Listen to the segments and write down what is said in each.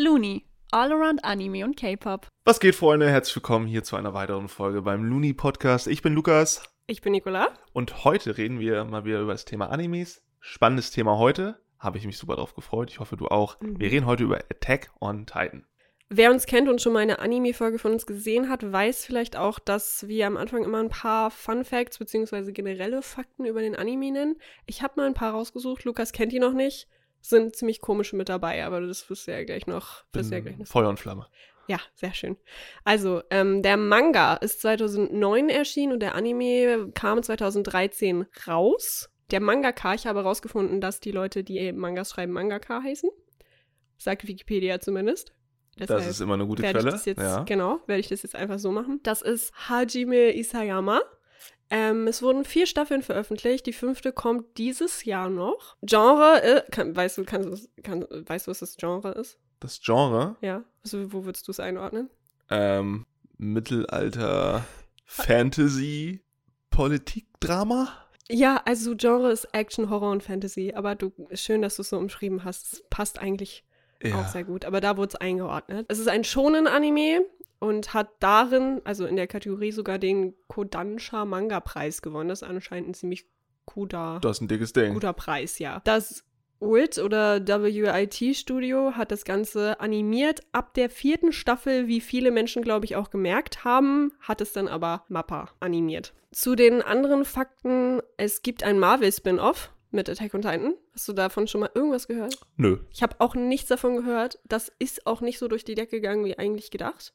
Looney, All Around Anime und K-Pop. Was geht, Freunde? Herzlich willkommen hier zu einer weiteren Folge beim Looney Podcast. Ich bin Lukas Ich bin Nicola. und heute reden wir mal wieder über das Thema Animes. Spannendes Thema heute. Habe ich mich super drauf gefreut. Ich hoffe, du auch. Mhm. Wir reden heute über Attack on Titan. Wer uns kennt und schon mal eine Anime-Folge von uns gesehen hat, weiß vielleicht auch, dass wir am Anfang immer ein paar Fun Facts bzw. generelle Fakten über den Anime nennen. Ich habe mal ein paar rausgesucht. Lukas kennt die noch nicht. Sind ziemlich komische mit dabei, aber das wirst du ja gleich noch. du ja gleich noch Feuer und Flamme. Ja, sehr schön. Also, ähm, der Manga ist 2009 erschienen und der Anime kam 2013 raus. Der Mangaka, ich habe herausgefunden, dass die Leute, die Mangas schreiben, Mangaka heißen. Sagt Wikipedia zumindest. Das Deshalb ist immer eine gute Quelle. das jetzt, ja. genau, werde ich das jetzt einfach so machen. Das ist Hajime Isayama. Ähm, es wurden vier Staffeln veröffentlicht. Die fünfte kommt dieses Jahr noch. Genre, äh, kann, weißt du, kannst, du- kann, weißt du, was das Genre ist? Das Genre, Ja. Also, wo würdest du es einordnen? ähm, Mittelalter, Fantasy, Politikdrama. Ja, also Genre ist Action, Horror und Fantasy. Aber du, schön, dass du es so umschrieben hast. Es passt eigentlich Ja. auch sehr gut. Aber da wurde es eingeordnet. Es ist ein Shonen-Anime und hat darin, also in der Kategorie sogar den Kodansha Manga-Preis gewonnen. Das ist anscheinend ein ziemlich guter, Das ist ein dickes Ding. guter Preis, ja. Das WIT oder WIT Studio hat das Ganze animiert. Ab der vierten Staffel, wie viele Menschen, glaube ich, auch gemerkt haben, hat es dann aber Mappa animiert. Zu den anderen Fakten, es gibt ein Marvel-Spin-Off mit Attack on Titan. Hast du davon schon mal irgendwas gehört? Nö. Ich habe auch nichts davon gehört. Das ist auch nicht so durch die Decke gegangen, wie eigentlich gedacht.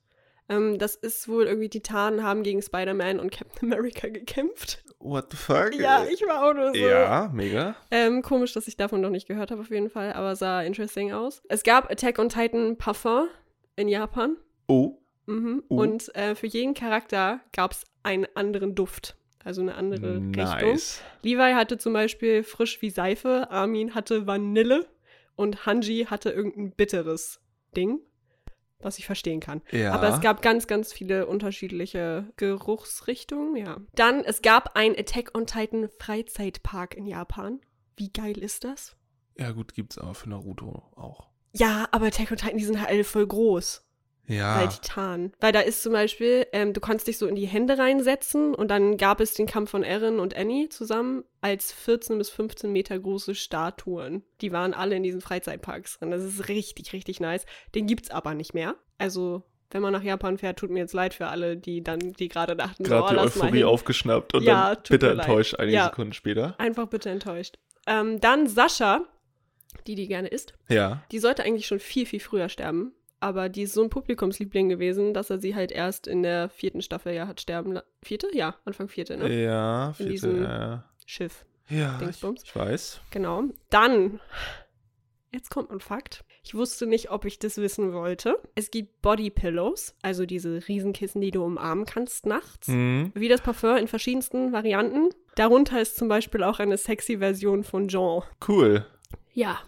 Ähm, das ist wohl irgendwie Titanen haben gegen Spider-Man und Captain America gekämpft. What the fuck? Ja, ich war auch nur so. Ja, mega. Ähm, komisch, dass ich davon noch nicht gehört habe, auf jeden Fall, aber sah interesting aus. Es gab Attack on Titan Parfum in Japan. Oh, Mhm. Oh. Und äh, für jeden Charakter gab es einen anderen Duft. Also eine andere Richtung. nice. Levi hatte zum Beispiel frisch wie Seife, Armin hatte Vanille und Hanji hatte irgendein bitteres Ding, was ich verstehen kann. Ja. Aber es gab ganz, ganz viele unterschiedliche Geruchsrichtungen, ja. Dann, es gab ein Attack on Titan Freizeitpark in Japan. Wie geil ist das? Ja, gut, gibt's aber für Naruto auch. Ja, aber Attack on Titan, die sind halt alle voll groß. Ja. Weil Titan. Weil da ist zum Beispiel, ähm, du kannst dich so in die Hände reinsetzen und dann gab es den Kampf von Eren und Annie zusammen als 14 bis 15 Meter große Statuen. Die waren alle in diesen Freizeitparks drin. Das ist richtig, richtig nice. Den gibt's aber nicht mehr. Also, wenn man nach Japan fährt, tut mir jetzt leid für alle, die dann, die gerade dachten, so, Gerade oh, die Euphorie aufgeschnappt und Ja, dann bitter leid. enttäuscht einige Ja. Sekunden später. Einfach bitte enttäuscht. Ähm, dann Sascha, die die gerne isst. Ja. Die sollte eigentlich schon viel, viel früher sterben. Aber die ist so ein Publikumsliebling gewesen, dass er sie halt erst in der vierten Staffel ja hat sterben lassen. Vierte? Ja, Anfang vierte, ne? Ja, vierte, diesem- äh, Schiff. ja, ich, ich weiß. Genau. Dann, jetzt kommt ein Fakt. Ich wusste nicht, ob ich das wissen wollte. Es gibt Body Pillows, also diese Riesenkissen, die du umarmen kannst nachts. Mhm. Wie das Parfum in verschiedensten Varianten. Darunter ist zum Beispiel auch eine sexy Version von Jean. Cool. Ja.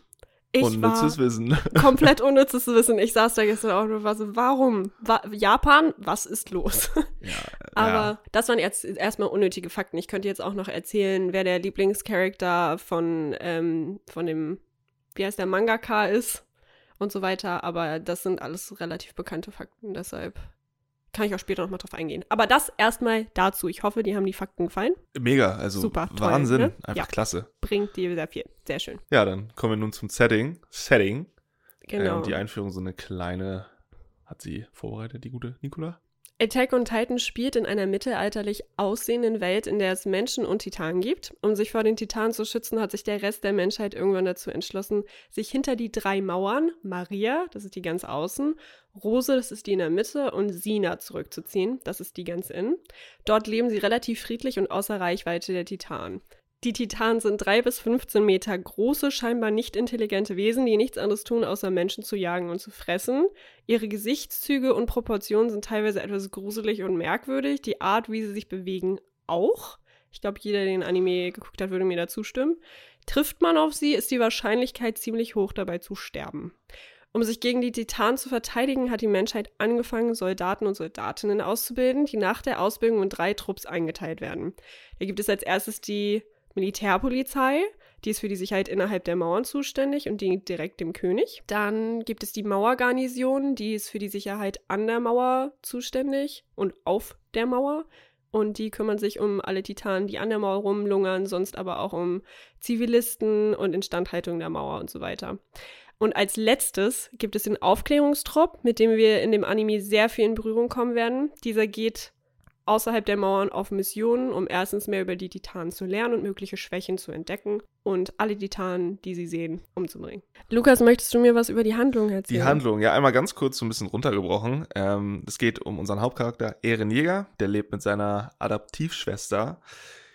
Ich Unnützes Wissen. komplett unnützes Wissen. Ich saß da gestern auch und war so, warum? Wa Japan? Was ist los? ja, Aber ja. das waren jetzt erstmal unnötige Fakten. Ich könnte jetzt auch noch erzählen, wer der Lieblingscharakter von, ähm, von dem, wie heißt der, Mangaka ist und so weiter. Aber das sind alles relativ bekannte Fakten, deshalb kann ich auch später nochmal drauf eingehen. Aber das erstmal dazu. Ich hoffe, die haben die Fakten gefallen. Mega, also Super, toll, Wahnsinn. ne? Einfach Ja. klasse. Bringt dir sehr viel. Sehr schön. Ja, dann kommen wir nun zum Setting. Setting. Genau. und die Einführung so eine kleine, hat sie vorbereitet, die gute Nicola? Attack on Titan spielt in einer mittelalterlich aussehenden Welt, in der es Menschen und Titanen gibt. Um sich vor den Titanen zu schützen, hat sich der Rest der Menschheit irgendwann dazu entschlossen, sich hinter die drei Mauern, Maria, das ist die ganz außen, Rose, das ist die in der Mitte, und Sina zurückzuziehen, das ist die ganz innen. Dort leben sie relativ friedlich und außer Reichweite der Titanen. Die Titanen sind drei bis 15 Meter große, scheinbar nicht intelligente Wesen, die nichts anderes tun, außer Menschen zu jagen und zu fressen. Ihre Gesichtszüge und Proportionen sind teilweise etwas gruselig und merkwürdig. Die Art, wie sie sich bewegen, auch. Ich glaube, jeder, der den Anime geguckt hat, würde mir da zustimmen. Trifft man auf sie, ist die Wahrscheinlichkeit ziemlich hoch, dabei zu sterben. Um sich gegen die Titanen zu verteidigen, hat die Menschheit angefangen, Soldaten und Soldatinnen auszubilden, die nach der Ausbildung in drei Trupps eingeteilt werden. Da gibt es als erstes die Militärpolizei, Die ist für die Sicherheit innerhalb der Mauern zuständig und dient direkt dem König. Dann gibt es die Mauergarnison, die ist für die Sicherheit an der Mauer zuständig und auf der Mauer. Und die kümmern sich um alle Titanen, die an der Mauer rumlungern, sonst aber auch um Zivilisten und Instandhaltung der Mauer und so weiter. Und als letztes gibt es den Aufklärungstrupp, mit dem wir in dem Anime sehr viel in Berührung kommen werden. Dieser geht außerhalb der Mauern auf Missionen, um erstens mehr über die Titanen zu lernen und mögliche Schwächen zu entdecken und alle Titanen, die sie sehen, umzubringen. Lukas, möchtest du mir was über die Handlung erzählen? Die Handlung, ja, einmal ganz kurz so ein bisschen runtergebrochen. Ähm, es geht um unseren Hauptcharakter Ehrenjäger, der lebt mit seiner Adaptivschwester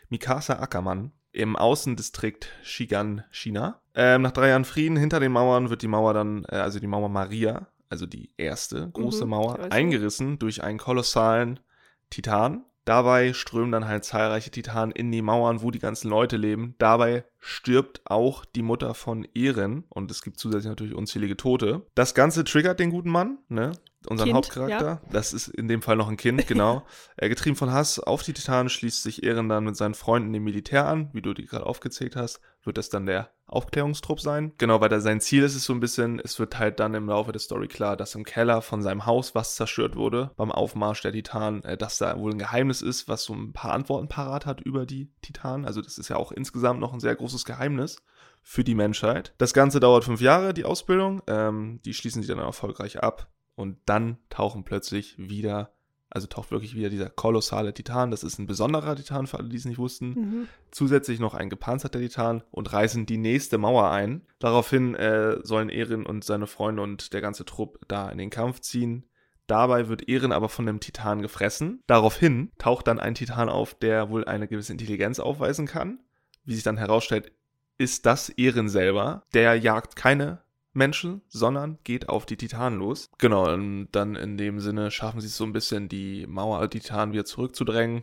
Mikasa Ackermann im Außendistrikt Shigan, China. Ähm, nach drei Jahren Frieden hinter den Mauern wird die Mauer dann, äh, also die Mauer Maria, also die erste große Mhm, Mauer, eingerissen durch einen kolossalen Titan. Dabei strömen dann halt zahlreiche Titanen in die Mauern, wo die ganzen Leute leben. Dabei stirbt auch die Mutter von Ehren und es gibt zusätzlich natürlich unzählige Tote. Das Ganze triggert den guten Mann, ne? Unseren Kind, Hauptcharakter. Das ist in dem Fall noch ein Kind, genau. äh, getrieben von Hass auf die Titanen schließt sich Ehren dann mit seinen Freunden dem Militär an, wie du die gerade aufgezählt hast. Wird das dann der Aufklärungstrupp sein? Genau, weil da sein Ziel ist es so ein bisschen, es wird halt dann im Laufe der Story klar, dass im Keller von seinem Haus was zerstört wurde beim Aufmarsch der Titanen, äh, dass da wohl ein Geheimnis ist, was so ein paar Antworten parat hat über die Titanen. Also das ist ja auch insgesamt noch ein sehr großes Geheimnis für die Menschheit. Das Ganze dauert fünf Jahre, die Ausbildung. Ähm, die schließen sie dann erfolgreich ab. Und dann tauchen plötzlich wieder, also taucht wirklich wieder dieser kolossale Titan. Das ist ein besonderer Titan für alle, die es nicht wussten. Mhm. Zusätzlich noch ein gepanzerter Titan und reißen die nächste Mauer ein. Daraufhin äh, sollen Erin und seine Freunde und der ganze Trupp da in den Kampf ziehen. Dabei wird Erin aber von dem Titan gefressen. Daraufhin taucht dann ein Titan auf, der wohl eine gewisse Intelligenz aufweisen kann. Wie sich dann herausstellt, ist das Erin selber. Der jagt keine Menschen, sondern geht auf die Titanen los. Genau, und dann in dem Sinne schaffen sie es so ein bisschen, die Mauer der Titanen wieder zurückzudrängen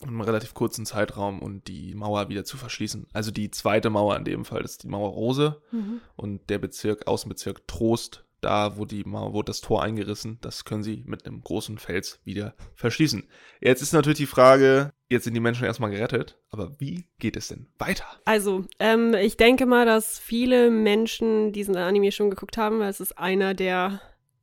in einem relativ kurzen Zeitraum und die Mauer wieder zu verschließen. Also die zweite Mauer in dem Fall ist die Mauer Rose Mhm. und der Bezirk, Außenbezirk Trost, da wo die wurde das Tor eingerissen, das können sie mit einem großen Fels wieder verschließen. Jetzt ist natürlich die Frage, jetzt sind die Menschen erstmal gerettet, aber wie geht es denn weiter? Also, ähm, ich denke mal, dass viele Menschen diesen Anime schon geguckt haben, weil es ist einer der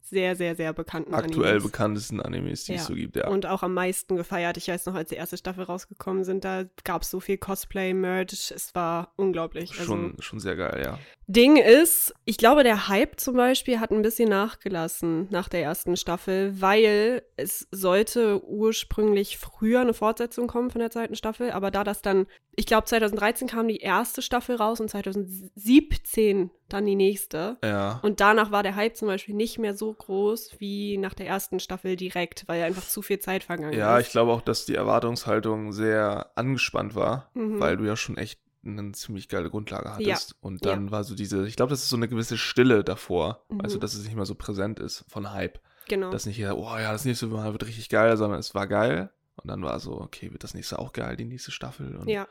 sehr, sehr, sehr bekannten Aktuell Animes. bekanntesten Animes, die Ja. es so gibt, ja. Und auch am meisten gefeiert. Ich weiß noch, als die erste Staffel rausgekommen sind, da gab es so viel Cosplay, Merch. Es war unglaublich. Also, schon, schon sehr geil, ja. Ding ist, ich glaube, der Hype zum Beispiel hat ein bisschen nachgelassen nach der ersten Staffel, weil es sollte ursprünglich früher eine Fortsetzung kommen von der zweiten Staffel, aber da das dann, ich glaube, 2013 kam die erste Staffel raus und 2017 dann die nächste. Ja. Und danach war der Hype zum Beispiel nicht mehr so groß wie nach der ersten Staffel direkt, weil einfach zu viel Zeit vergangen Ja, ist. ich glaube auch, dass die Erwartungshaltung sehr angespannt war, Mhm. weil du ja schon echt eine ziemlich geile Grundlage hattest. Und Ja. dann war so diese, ich glaube, das ist so eine gewisse Stille davor, Mhm. also dass es nicht mehr so präsent ist von Hype. Genau. Dass nicht jeder, oh ja, das nächste Mal wird richtig geil, sondern es war geil. Und dann war so, okay, wird das nächste auch geil, die nächste Staffel? Und ja,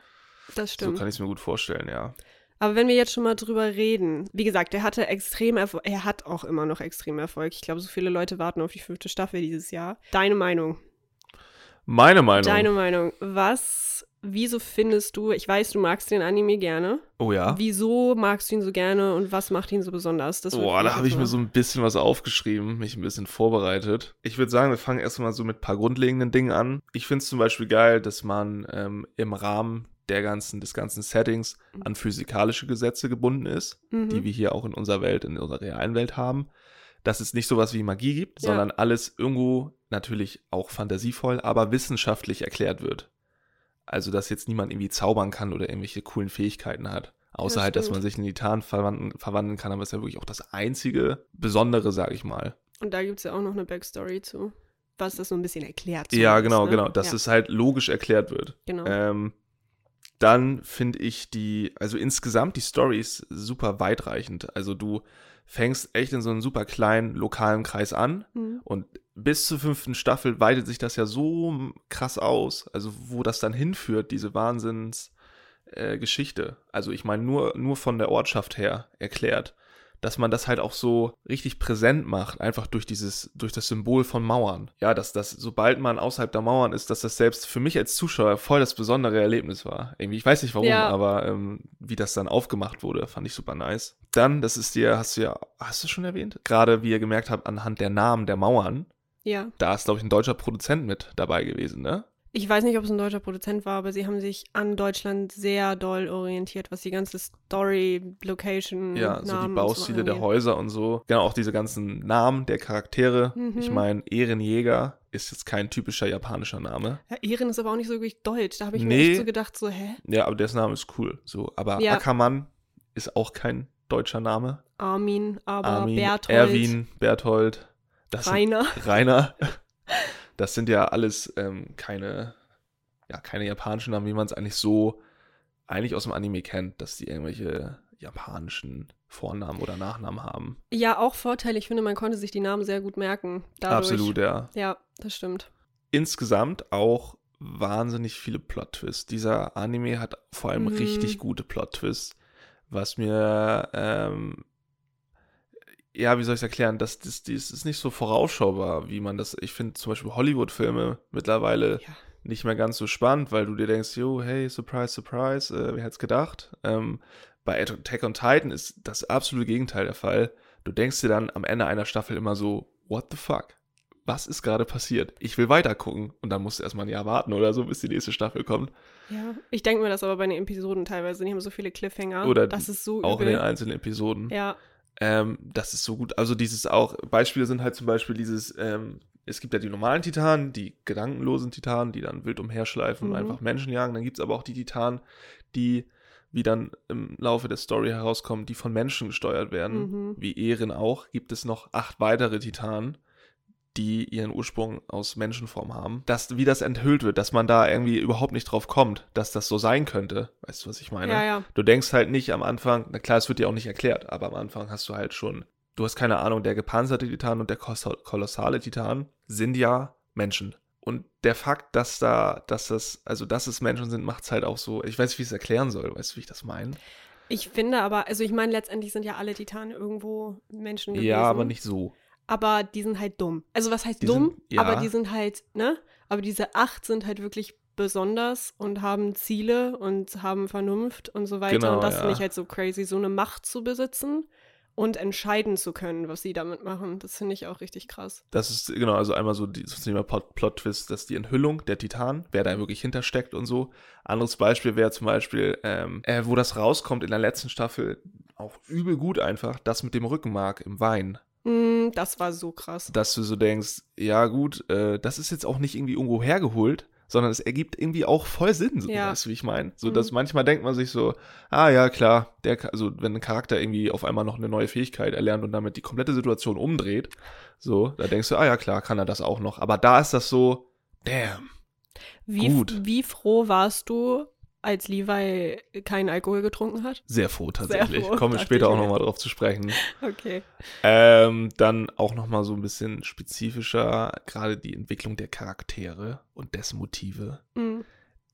das so stimmt. kann ich es mir gut vorstellen, ja. Aber wenn wir jetzt schon mal drüber reden, wie gesagt, er hatte extrem Erfolg, er hat auch immer noch extrem Erfolg. Ich glaube, so viele Leute warten auf die fünfte Staffel dieses Jahr. Deine Meinung? Meine Meinung. Deine Meinung. Was, wieso findest du, ich weiß, du magst den Anime gerne. oh ja. Wieso magst du ihn so gerne und was macht ihn so besonders? Das Boah, da habe ich mir so ein bisschen was aufgeschrieben, mich ein bisschen vorbereitet. Ich würde sagen, wir fangen erstmal so mit ein paar grundlegenden Dingen an. Ich finde es zum Beispiel geil, dass man ähm, im Rahmen der ganzen, des ganzen Settings an physikalische Gesetze gebunden ist, Mhm. die wir hier auch in unserer Welt, in unserer realen Welt haben. Dass es nicht sowas wie Magie gibt, Ja. sondern alles irgendwo natürlich auch fantasievoll, aber wissenschaftlich erklärt wird. Also, dass jetzt niemand irgendwie zaubern kann oder irgendwelche coolen Fähigkeiten hat. Außer Ja, halt, dass man sich in Titan verwandeln, verwandeln kann, aber ist ja wirklich auch das einzige Besondere, sag ich mal. Und da gibt es ja auch noch eine Backstory zu, was das so ein bisschen erklärt. ja, genau, ne? genau, dass ja, es halt logisch erklärt wird. Genau. Ähm, dann finde ich die, also insgesamt die Story ist super weitreichend. Also du fängst echt in so einem super kleinen lokalen Kreis an Mhm. und bis zur fünften Staffel weitet sich das ja so krass aus. Also wo das dann hinführt, diese Wahnsinns äh, Geschichte. Also ich meine nur, nur von der Ortschaft her erklärt. Dass man das halt auch so richtig präsent macht, einfach durch dieses, durch das Symbol von Mauern. Ja, dass das, sobald man außerhalb der Mauern ist, dass das selbst für mich als Zuschauer voll das besondere Erlebnis war. Irgendwie, ich weiß nicht warum, Ja. aber ähm, wie das dann aufgemacht wurde, fand ich super nice. Dann, das ist dir, hast du ja, hast du schon erwähnt? Gerade wie ihr gemerkt habt, anhand der Namen der Mauern, Ja. da ist, glaube ich, ein deutscher Produzent mit dabei gewesen, ne? Ich weiß nicht, ob es ein deutscher Produzent war, aber sie haben sich an Deutschland sehr doll orientiert, was die ganze Story, Location, Ja, so die Namen Baustile so der. Häuser und so. Genau, auch diese ganzen Namen der Charaktere. Mhm. Ich meine, Ehrenjäger ist jetzt kein typischer japanischer Name. Ja, Ehren ist aber auch nicht so wirklich deutsch. Da habe ich mir Nee. echt so gedacht, so, hä? Ja, aber dessen Name ist cool. So, aber Ja. Ackermann ist auch kein deutscher Name. Armin, aber Armin, Berthold, Erwin, Berthold, das Rainer. Rainer. Das sind ja alles ähm, keine, ja, keine japanischen Namen, wie man es eigentlich so eigentlich aus dem Anime kennt, dass die irgendwelche japanischen Vornamen oder Nachnamen haben. Ja, auch Vorteil. Ich finde, man konnte sich die Namen sehr gut merken. Dadurch. Absolut, ja. Ja, das stimmt. insgesamt auch wahnsinnig viele Plot-Twists. Dieser Anime hat vor allem Mhm. richtig gute Plot-Twists, was mir, ähm, ja, wie soll ich es erklären, das, das, das ist nicht so vorausschaubar, wie man das, ich finde zum Beispiel Hollywood-Filme mittlerweile Ja. nicht mehr ganz so spannend, weil du dir denkst, jo, hey, surprise, surprise, äh, wer hätte es gedacht? Ähm, bei Attack on Titan ist das absolute Gegenteil der Fall. Du denkst dir dann am Ende einer Staffel immer so, what the fuck? Was ist gerade passiert? Ich will weiter gucken. Und dann musst du erstmal ein Jahr warten oder so, bis die nächste Staffel kommt. Ja, ich denke mir das aber bei den Episoden teilweise. Die haben so viele Cliffhanger. Oder das ist so Auch in übel. den einzelnen Episoden. ja, Ähm, das ist so gut. Also dieses auch, Beispiele sind halt zum Beispiel dieses, ähm, es gibt ja die normalen Titanen, die gedankenlosen Titanen, die dann wild umherschleifen und Mhm. einfach Menschen jagen. Dann gibt es aber auch die Titanen, die, wie dann im Laufe der Story herauskommen, die von Menschen gesteuert werden. Mhm. Wie Ehren auch, gibt es noch acht weitere Titanen, die ihren Ursprung aus Menschenform haben. Das, wie das enthüllt wird, dass man da irgendwie überhaupt nicht drauf kommt, dass das so sein könnte. Weißt du, was ich meine? ja, ja. Du denkst halt nicht am Anfang, na klar, es wird dir auch nicht erklärt, aber am Anfang hast du halt schon, du hast keine Ahnung, der gepanzerte Titan und der kolossale Titan sind ja Menschen. Und der Fakt, dass da, dass das, also dass es Menschen sind, macht es halt auch so, ich weiß nicht, wie ich es erklären soll, weißt du, wie ich das meine? Ich finde aber, also ich meine, letztendlich sind ja alle Titanen irgendwo Menschen gewesen. Ja, aber nicht so. Aber die sind halt dumm. Also was heißt Die dumm? sind- ja. Aber die sind halt, ne? Aber diese acht sind halt wirklich besonders und haben Ziele und haben Vernunft und so weiter. Genau, und das ja. finde ich halt so crazy, so eine Macht zu besitzen und entscheiden zu können, was sie damit machen. Das finde ich auch richtig krass. Das ist, genau, also einmal so die- das Thema Plot- Plot-Twist, dass die Enthüllung der Titan, wer da wirklich hintersteckt und so. Anderes Beispiel wäre zum Beispiel, ähm, äh, wo das rauskommt in der letzten Staffel, auch übel gut einfach, das mit dem Rückenmark im Wein. Mm, das war so krass. dass du so denkst, ja gut, äh, das ist jetzt auch nicht irgendwie irgendwo hergeholt, sondern es ergibt irgendwie auch voll Sinn, so, Ja. weißt du, wie ich meine? So, Mhm. dass manchmal denkt man sich so, ah ja, klar, der, also wenn ein Charakter irgendwie auf einmal noch eine neue Fähigkeit erlernt und damit die komplette Situation umdreht, so, da denkst du, ah ja, klar, kann er das auch noch. Aber da ist das so, damn. Wie, Gut. wie froh warst du, als Levi keinen Alkohol getrunken hat? Sehr froh tatsächlich. froh, Kommen wir dachte später auch nochmal drauf zu sprechen. Okay. Ähm, dann auch nochmal so ein bisschen spezifischer, gerade die Entwicklung der Charaktere und dessen Motive. Mm.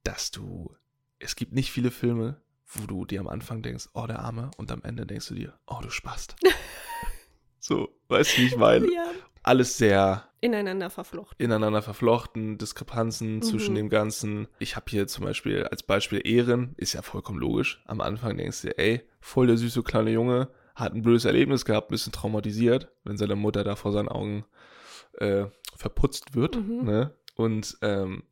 dass du, es gibt nicht viele Filme, wo du dir am Anfang denkst, oh, der Arme, und am Ende denkst du dir, oh, du Spast. so, weißt du, wie ich meine? Ja. Alles sehr Ineinander verflochten. ineinander verflochten, Diskrepanzen zwischen Mhm. dem Ganzen. Ich habe hier zum Beispiel als Beispiel Ehren, ist ja vollkommen logisch. Am Anfang denkst du dir, ey, voll der süße kleine Junge, hat ein blödes Erlebnis gehabt, ein bisschen traumatisiert, wenn seine Mutter da vor seinen Augen äh, verputzt wird. Mhm. Ne? Und ähm,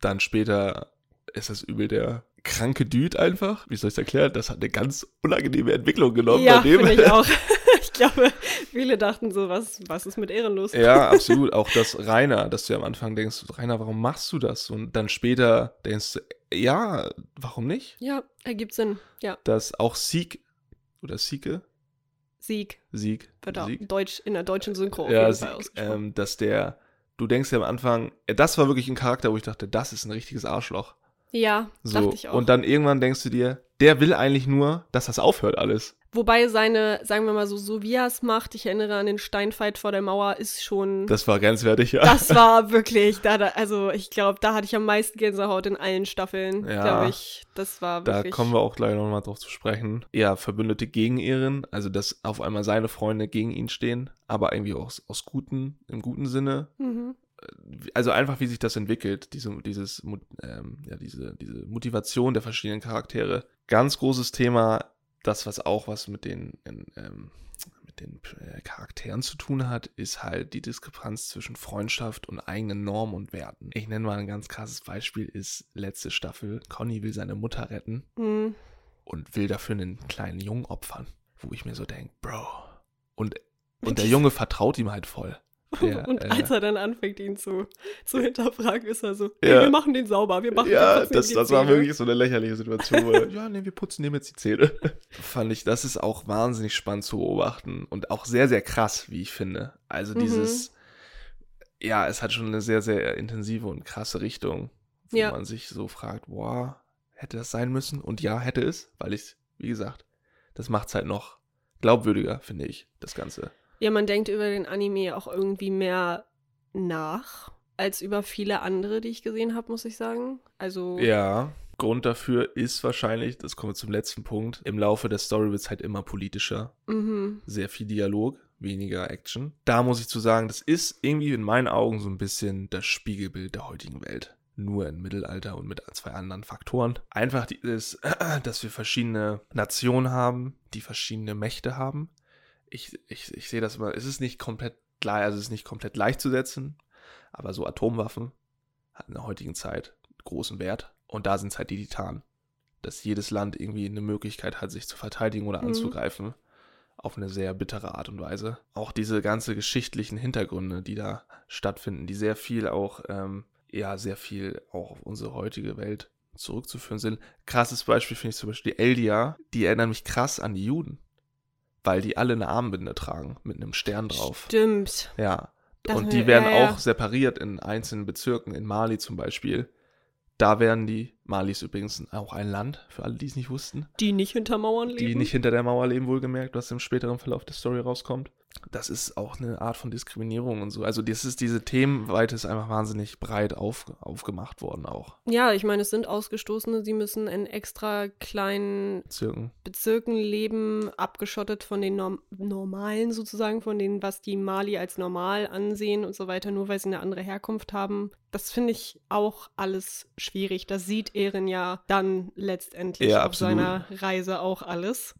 dann später ist das übel der kranke Dude einfach. Wie soll ich es erklären? Das hat eine ganz unangenehme Entwicklung genommen Ja, bei dem. ich auch. ich glaube, viele dachten so, was, was ist mit Ehren los? Ja, absolut. Auch das Rainer, dass du am Anfang denkst, Rainer, warum machst du das? Und dann später denkst du, ja, warum nicht? Ja, ergibt Sinn. Ja, Dass auch Sieg oder Sieke, Sieg Sieg, wird auch Deutsch, in der deutschen Synchro auf ja, jeden Sieg Fall ähm, dass der, du denkst ja am Anfang, äh, das war wirklich ein Charakter, wo ich dachte, das ist ein richtiges Arschloch. Ja, So. dachte ich auch. Und dann irgendwann denkst du dir, der will eigentlich nur, dass das aufhört alles. Wobei seine, sagen wir mal so, so wie er es macht, ich erinnere an den Steinfight vor der Mauer, ist schon. Das war grenzwertig, ja. Das war wirklich, da, da also ich glaube, da hatte ich am meisten Gänsehaut in allen Staffeln, Ja. glaube ich. Das war Da wirklich. kommen wir auch gleich nochmal drauf zu sprechen. Ja, Verbündete gegen Ehren, also dass auf einmal seine Freunde gegen ihn stehen, aber irgendwie auch aus, aus guten, im guten Sinne. Mhm. Also einfach, wie sich das entwickelt, diese, dieses, ähm, ja, diese, diese Motivation der verschiedenen Charaktere. Ganz großes Thema, das, was auch was mit den, ähm, mit den äh, Charakteren zu tun hat, ist halt die Diskrepanz zwischen Freundschaft und eigenen Normen und Werten. Ich nenne mal ein ganz krasses Beispiel, ist letzte Staffel. Conny will seine Mutter retten Mhm. und will dafür einen kleinen Jungen opfern. Wo ich mir so denke, Bro. Und, und der Junge vertraut ihm halt voll. Der, und äh, als er dann anfängt, ihn zu, zu hinterfragen, ist er so, nee, Ja. wir machen den sauber, wir machen ja, wir das, das war wirklich so eine lächerliche Situation. Wo ja, nee, wir putzen dem jetzt die Zähne. Fand ich, das ist auch wahnsinnig spannend zu beobachten und auch sehr, sehr krass, wie ich finde. Also Mhm. dieses, ja, es hat schon eine sehr, sehr intensive und krasse Richtung, wo Ja. man sich so fragt, boah, hätte das sein müssen? Und ja, hätte es, weil ich, wie gesagt, das macht es halt noch glaubwürdiger, finde ich, das Ganze. Ja, man denkt über den Anime auch irgendwie mehr nach als über viele andere, die ich gesehen habe, muss ich sagen. Also Ja, Grund dafür ist wahrscheinlich, das kommen wir zum letzten Punkt, im Laufe der Story wird es halt immer politischer. mhm. Sehr viel Dialog, weniger Action. Da muss ich zu sagen, das ist irgendwie in meinen Augen so ein bisschen das Spiegelbild der heutigen Welt. Nur im Mittelalter und mit zwei anderen Faktoren. Einfach dieses, dass wir verschiedene Nationen haben, die verschiedene Mächte haben. Ich, ich, ich sehe das immer, es ist nicht komplett gleich, also es ist nicht komplett gleichzusetzen, aber so Atomwaffen hat in der heutigen Zeit großen Wert. Und da sind es halt die Titanen. Dass jedes Land irgendwie eine Möglichkeit hat, sich zu verteidigen oder Mhm. anzugreifen. Auf eine sehr bittere Art und Weise. Auch diese ganze geschichtlichen Hintergründe, die da stattfinden, die sehr viel auch, ähm, ja, sehr viel auch auf unsere heutige Welt zurückzuführen sind. Krasses Beispiel finde ich zum Beispiel die Eldia, die erinnern mich krass an die Juden. Weil die alle eine Armbinde tragen mit einem Stern drauf. Stimmt. Ja. Das- und die ja, werden ja. auch separiert in einzelnen Bezirken, in Mali zum Beispiel. Da werden die, Mali ist übrigens auch ein Land, für alle, die es nicht wussten, Die nicht hinter Mauern leben. die nicht hinter der Mauer leben, wohlgemerkt, was im späteren Verlauf der Story rauskommt. Das ist auch eine Art von Diskriminierung und so. Also das ist diese Themenweite ist einfach wahnsinnig breit auf, aufgemacht worden auch. ja, ich meine, es sind Ausgestoßene, sie müssen in extra kleinen Bezirken. Bezirken leben, abgeschottet von den Norm Normalen sozusagen, von denen, was die Mali als normal ansehen und so weiter, nur weil sie eine andere Herkunft haben. Das finde ich auch alles schwierig. Das sieht Ehren ja dann letztendlich Ja, auf seiner Reise auch alles.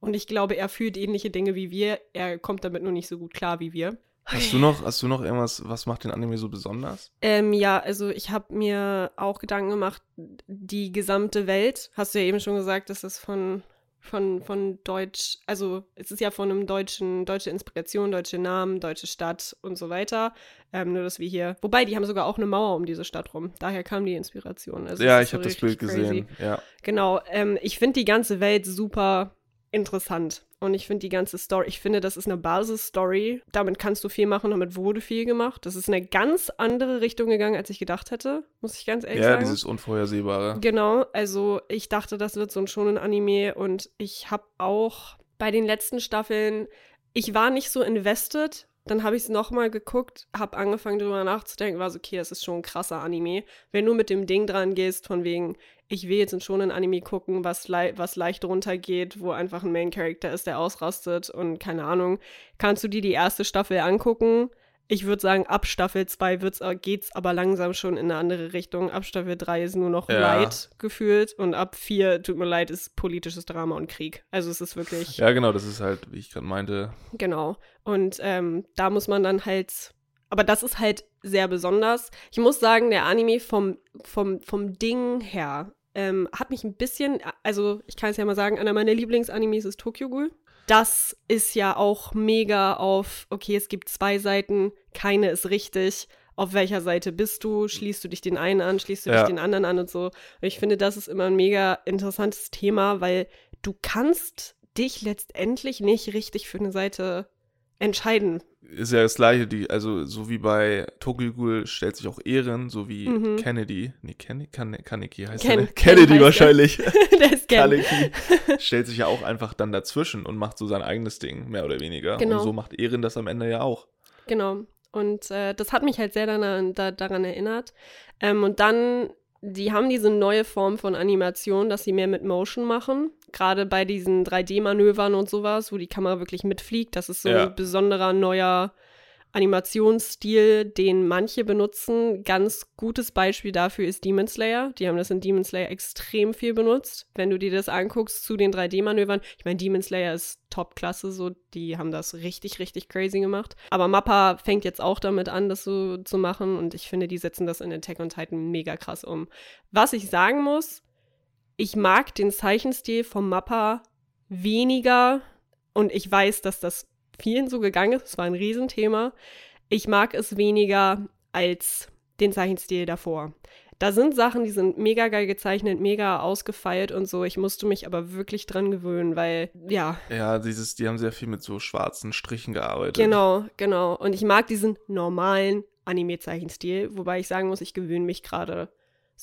Und ich glaube, er fühlt ähnliche Dinge wie wir. Er kommt damit nur nicht so gut klar wie wir. Hast du noch, hast du noch irgendwas, was macht den Anime so besonders? Ähm, ja, also ich habe mir auch Gedanken gemacht, die gesamte Welt, hast du ja eben schon gesagt, dass das von, von, von Deutsch, also es ist ja von einem deutschen, deutsche Inspiration, deutsche Namen, deutsche Stadt und so weiter. Ähm, nur, dass wir hier, wobei, die haben sogar auch eine Mauer um diese Stadt rum. Daher kam die Inspiration. Also ja, ich so habe das Bild crazy. gesehen. Ja. Genau, ähm, ich finde die ganze Welt super interessant. Und ich finde die ganze Story, ich finde, das ist eine Basis-Story. Damit kannst du viel machen, damit wurde viel gemacht. Das ist in eine ganz andere Richtung gegangen, als ich gedacht hätte, muss ich ganz ehrlich Ja, sagen. dieses Unvorhersehbare. Genau, also ich dachte, das wird so ein schonen Anime und ich habe auch bei den letzten Staffeln, ich war nicht so invested. Dann habe ich es nochmal geguckt, habe angefangen drüber nachzudenken, war so, okay, das ist schon ein krasser Anime. Wenn du mit dem Ding dran gehst, von wegen, ich will jetzt schon ein Anime gucken, was, lei was leicht runtergeht, wo einfach ein Main Character ist, der ausrastet und keine Ahnung, kannst du dir die erste Staffel angucken. Ich würde sagen, ab Staffel 2 geht es aber langsam schon in eine andere Richtung. Ab Staffel 3 ist nur noch Ja. Light gefühlt und ab 4, tut mir leid, ist politisches Drama und Krieg. Also es ist wirklich, Ja, genau, das ist halt, wie ich gerade meinte, genau. Und ähm, da muss man dann halt, aber das ist halt sehr besonders. Ich muss sagen, der Anime vom, vom, vom Ding her ähm, hat mich ein bisschen, also ich kann es ja mal sagen, einer meiner Lieblingsanimes ist Tokyo Ghoul. Das ist ja auch mega auf, okay, es gibt zwei Seiten, keine ist richtig. Auf welcher Seite bist du? Schließt du dich den einen an, schließt du Ja. dich den anderen an und so. Und ich finde, das ist immer ein mega interessantes Thema, weil du kannst dich letztendlich nicht richtig für eine Seite entscheiden. Ist ja das gleiche, die, also so wie bei Tokyo Ghoul stellt sich auch Ehren, so wie Mhm. Kennedy, nee, Ken, Kan, Kaneki heißt Ken- er, ne? Ken Kennedy heißt wahrscheinlich. Der ist gern. Kaneki stellt sich ja auch einfach dann dazwischen und macht so sein eigenes Ding, mehr oder weniger. Genau. Und so macht Ehren das am Ende ja auch. Genau. Und äh, das hat mich halt sehr daran, da, daran erinnert. Ähm, und dann, die haben diese neue Form von Animation, dass sie mehr mit Motion machen. Gerade bei diesen 3D-Manövern und sowas, wo die Kamera wirklich mitfliegt. Das ist so Ja. ein besonderer neuer Animationsstil, den manche benutzen. Ganz gutes Beispiel dafür ist Demon Slayer. Die haben das in Demon Slayer extrem viel benutzt. Wenn du dir das anguckst zu den 3D-Manövern, ich meine, Demon Slayer ist Top-Klasse, so, die haben das richtig, richtig crazy gemacht. Aber Mappa fängt jetzt auch damit an, das so zu machen und ich finde, die setzen das in Attack on Titan mega krass um. Was ich sagen muss, ich mag den Zeichenstil vom Mappa weniger und ich weiß, dass das vielen so gegangen ist. Es war ein Riesenthema. Ich mag es weniger als den Zeichenstil davor. Da sind Sachen, die sind mega geil gezeichnet, mega ausgefeilt und so. Ich musste mich aber wirklich dran gewöhnen, weil, ja, Ja, dieses, die haben sehr viel mit so schwarzen Strichen gearbeitet. genau, genau. Und ich mag diesen normalen Anime-Zeichenstil, wobei ich sagen muss, ich gewöhne mich gerade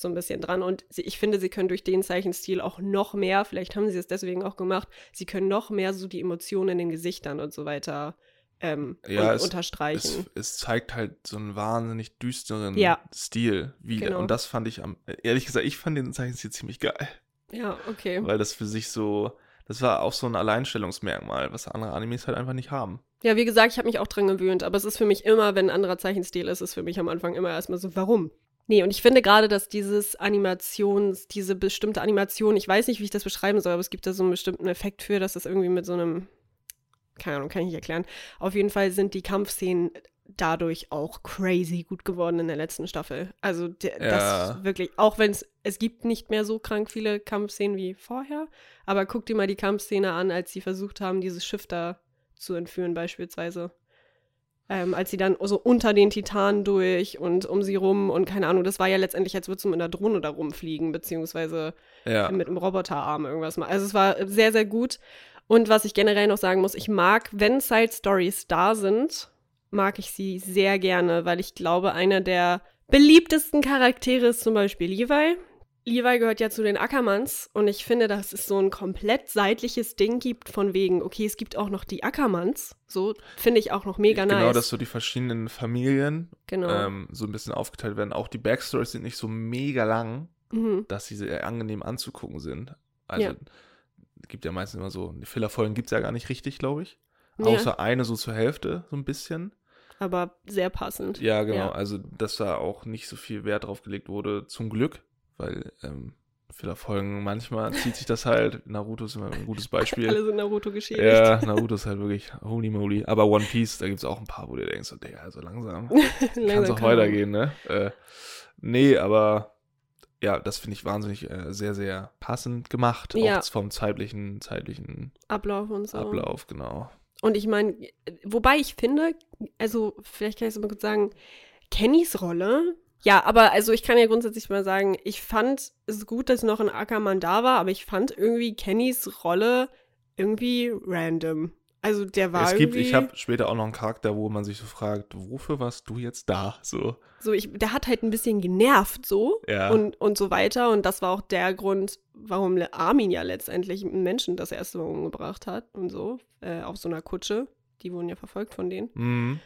so ein bisschen dran. Und sie, ich finde, sie können durch den Zeichenstil auch noch mehr, vielleicht haben sie es deswegen auch gemacht, sie können noch mehr so die Emotionen in den Gesichtern und so weiter ähm, Ja, es- unterstreichen. Es, es zeigt halt so einen wahnsinnig düsteren Ja. Stil wieder. Genau. Und das fand ich am, ehrlich gesagt, ich fand den Zeichenstil ziemlich geil. ja, okay. Weil das für sich so, das war auch so ein Alleinstellungsmerkmal, was andere Animes halt einfach nicht haben. Ja, wie gesagt, ich habe mich auch dran gewöhnt, aber es ist für mich immer, wenn ein anderer Zeichenstil ist, ist für mich am Anfang immer erstmal so, warum? Nee, und ich finde gerade, dass dieses Animations, diese bestimmte Animation, ich weiß nicht, wie ich das beschreiben soll, aber es gibt da so einen bestimmten Effekt für, dass das irgendwie mit so einem, keine Ahnung, kann ich nicht erklären. Auf jeden Fall sind die Kampfszenen dadurch auch crazy gut geworden in der letzten Staffel. Also der, Ja. das wirklich, auch wenn es, es gibt nicht mehr so krank viele Kampfszenen wie vorher, aber guck dir mal die Kampfszene an, als sie versucht haben, dieses Schiff da zu entführen beispielsweise. Ähm, als sie dann so unter den Titanen durch und um sie rum und keine Ahnung, das war ja letztendlich, als würdest du mit einer Drohne da rumfliegen, beziehungsweise Ja. mit einem Roboterarm irgendwas mal. Also es war sehr, sehr gut. Und was ich generell noch sagen muss, ich mag, wenn Side Stories da sind, mag ich sie sehr gerne, weil ich glaube, einer der beliebtesten Charaktere ist zum Beispiel Levi. Levi gehört ja zu den Ackermanns und ich finde, dass es so ein komplett seitliches Ding gibt von wegen, okay, es gibt auch noch die Ackermanns. So finde ich auch noch mega nice. Genau, dass so die verschiedenen Familien genau. ähm, so ein bisschen aufgeteilt werden. Auch die Backstories sind nicht so mega lang, mhm. dass sie sehr angenehm anzugucken sind. Also Ja. gibt ja meistens immer so, die Fillerfolgen gibt es ja gar nicht richtig, glaube ich. Ja. Außer eine so zur Hälfte, so ein bisschen. Aber sehr passend. Ja, genau. Ja. Also, dass da auch nicht so viel Wert drauf gelegt wurde, zum Glück, weil ähm, Fillerfolgen manchmal zieht sich das halt. Naruto ist immer ein gutes Beispiel. Alle sind Naruto geschädigt. ja, Naruto ist halt wirklich holy moly. Aber One Piece, da gibt es auch ein paar, wo du denkst, so, Digga, also langsam. Kann es Langsam auch kann weitergehen, ne? Äh, nee, aber ja, das finde ich wahnsinnig äh, sehr, sehr passend gemacht. Ja. Auch vom zeitlichen, zeitlichen Ablauf und so. Ablauf, genau. Und ich meine, wobei ich finde, also vielleicht kann ich es mal kurz sagen, Kennys Rolle. Ja, aber also ich kann ja grundsätzlich mal sagen, ich fand es gut, dass noch ein Ackermann da war, aber ich fand irgendwie Kennys Rolle irgendwie random. Also der war es gibt, irgendwie ich habe später auch noch einen Charakter, wo man sich so fragt, wofür warst du jetzt da? So, so, ich, der hat halt ein bisschen genervt so ja. und, und so weiter. Und das war auch der Grund, warum Armin ja letztendlich einen Menschen das erste Mal umgebracht hat und so, äh, auf so einer Kutsche. Die wurden ja verfolgt von denen. Mhm.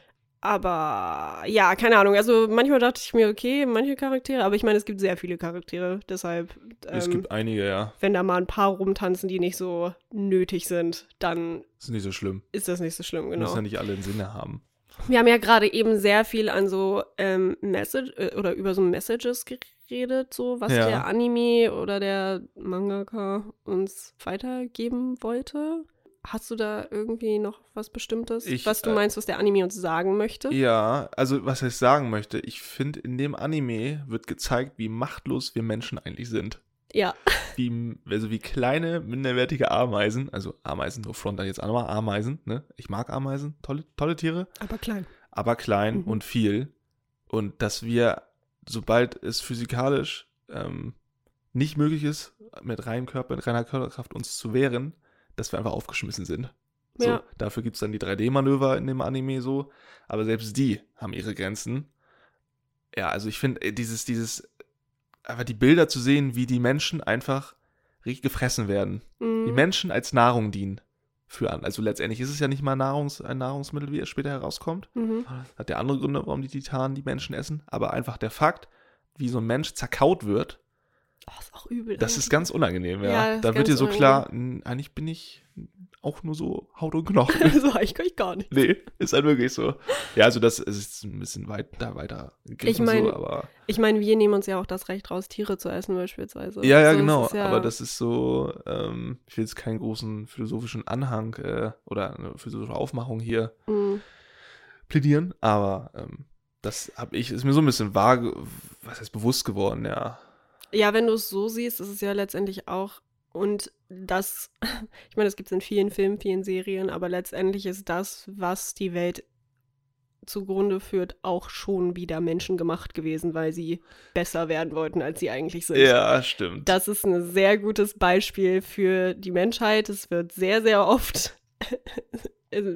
Aber ja, keine Ahnung. Also manchmal dachte ich mir, okay, manche Charaktere, aber ich meine, es gibt sehr viele Charaktere. Deshalb, es ähm, gibt einige, ja. wenn da mal ein paar rumtanzen, die nicht so nötig sind, dann Ist nicht so schlimm. ist das nicht so schlimm, genau. ja nicht alle einen Sinne haben. Wir haben ja gerade eben sehr viel an so ähm, Message äh, oder über so Messages geredet, so was Ja. der Anime oder der Mangaka uns weitergeben wollte. Hast du da irgendwie noch was Bestimmtes, Ich, was du äh, meinst, was der Anime uns sagen möchte? Ja, also was ich sagen möchte, ich finde, in dem Anime wird gezeigt, wie machtlos wir Menschen eigentlich sind. Ja. Wie, also wie kleine, minderwertige Ameisen, also Ameisen, no front jetzt auch nochmal, Ameisen, ne? Ich mag Ameisen, tolle, tolle Tiere, Aber klein. aber klein Mhm. und viel. Und dass wir, sobald es physikalisch ähm, nicht möglich ist, mit reinem Körper, mit reiner Körperkraft uns zu wehren, dass wir einfach aufgeschmissen sind. So, Ja. Dafür gibt es dann die 3D-Manöver in dem Anime so. Aber selbst die haben ihre Grenzen. Ja, also ich finde, äh, dieses, dieses, einfach die Bilder zu sehen, wie die Menschen einfach richtig gefressen werden. Mhm. Die Menschen als Nahrung dienen. Für an. Also letztendlich ist es ja nicht mal Nahrungs, ein Nahrungsmittel, wie es später herauskommt. Mhm. Hat ja andere Gründe, warum die Titanen die Menschen essen. Aber einfach der Fakt, wie so ein Mensch zerkaut wird, Oh, ist auch übel. das ist ganz unangenehm, ja. Ja, da wird dir so klar, eigentlich bin ich auch nur so Haut und Knochen. so, ich kann ich gar nicht. nee, ist halt wirklich so. Ja, also das ist ein bisschen weit, da weiter Ich mein, so, aber Ich meine, wir nehmen uns ja auch das Recht raus, Tiere zu essen beispielsweise. ja, ja, So, es genau. ja- Aber das ist so, ähm, ich will jetzt keinen großen philosophischen Anhang äh, oder eine philosophische Aufmachung hier Mhm. plädieren, aber ähm, das habe ich, ist mir so ein bisschen vage, was heißt bewusst geworden, ja. Ja, wenn du es so siehst, ist es ja letztendlich auch. Und das, ich meine, das gibt es in vielen Filmen, vielen Serien, aber letztendlich ist das, was die Welt zugrunde führt, auch schon wieder menschengemacht gewesen, weil sie besser werden wollten, als sie eigentlich sind. Ja, stimmt. Das ist ein sehr gutes Beispiel für die Menschheit. Es wird sehr, sehr oft,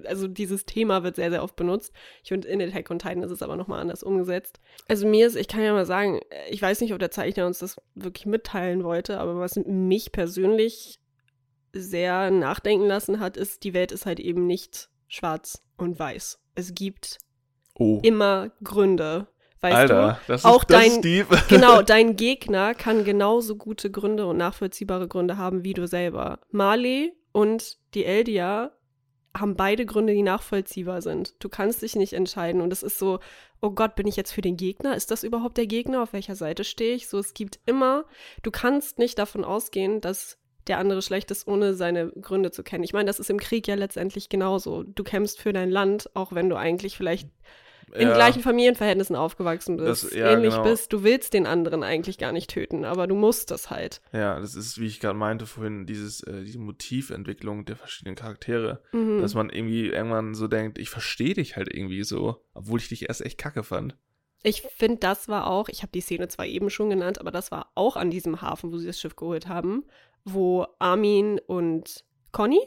also dieses Thema wird sehr, sehr oft benutzt. Ich finde, in Attack on Titan ist es aber nochmal anders umgesetzt. Also mir ist, ich kann ja mal sagen, ich weiß nicht, ob der Zeichner uns das wirklich mitteilen wollte, aber was mich persönlich sehr nachdenken lassen hat, ist, die Welt ist halt eben nicht schwarz und weiß. Es gibt oh, immer Gründe. Weißt Alter, das ist, auch das dein- du? Genau, dein Gegner kann genauso gute Gründe und nachvollziehbare Gründe haben wie du selber. Marley und die Eldia haben beide Gründe, die nachvollziehbar sind. Du kannst dich nicht entscheiden und es ist so, oh Gott, bin ich jetzt für den Gegner? Ist das überhaupt der Gegner? Auf welcher Seite stehe ich? So, es gibt immer, du kannst nicht davon ausgehen, dass der andere schlecht ist, ohne seine Gründe zu kennen. Ich meine, das ist im Krieg ja letztendlich genauso. Du kämpfst für dein Land, auch wenn du eigentlich vielleicht in Ja. gleichen Familienverhältnissen aufgewachsen bist, Das- ja, ähnlich genau. bist. Du willst den anderen eigentlich gar nicht töten, aber du musst das halt. Ja, das ist, wie ich gerade meinte vorhin, dieses, äh, diese Motiventwicklung der verschiedenen Charaktere. Mhm. Dass man irgendwie irgendwann so denkt, ich verstehe dich halt irgendwie so, obwohl ich dich erst echt kacke fand. Ich finde, das war auch, ich habe die Szene zwar eben schon genannt, aber das war auch an diesem Hafen, wo sie das Schiff geholt haben, wo Armin und Conny,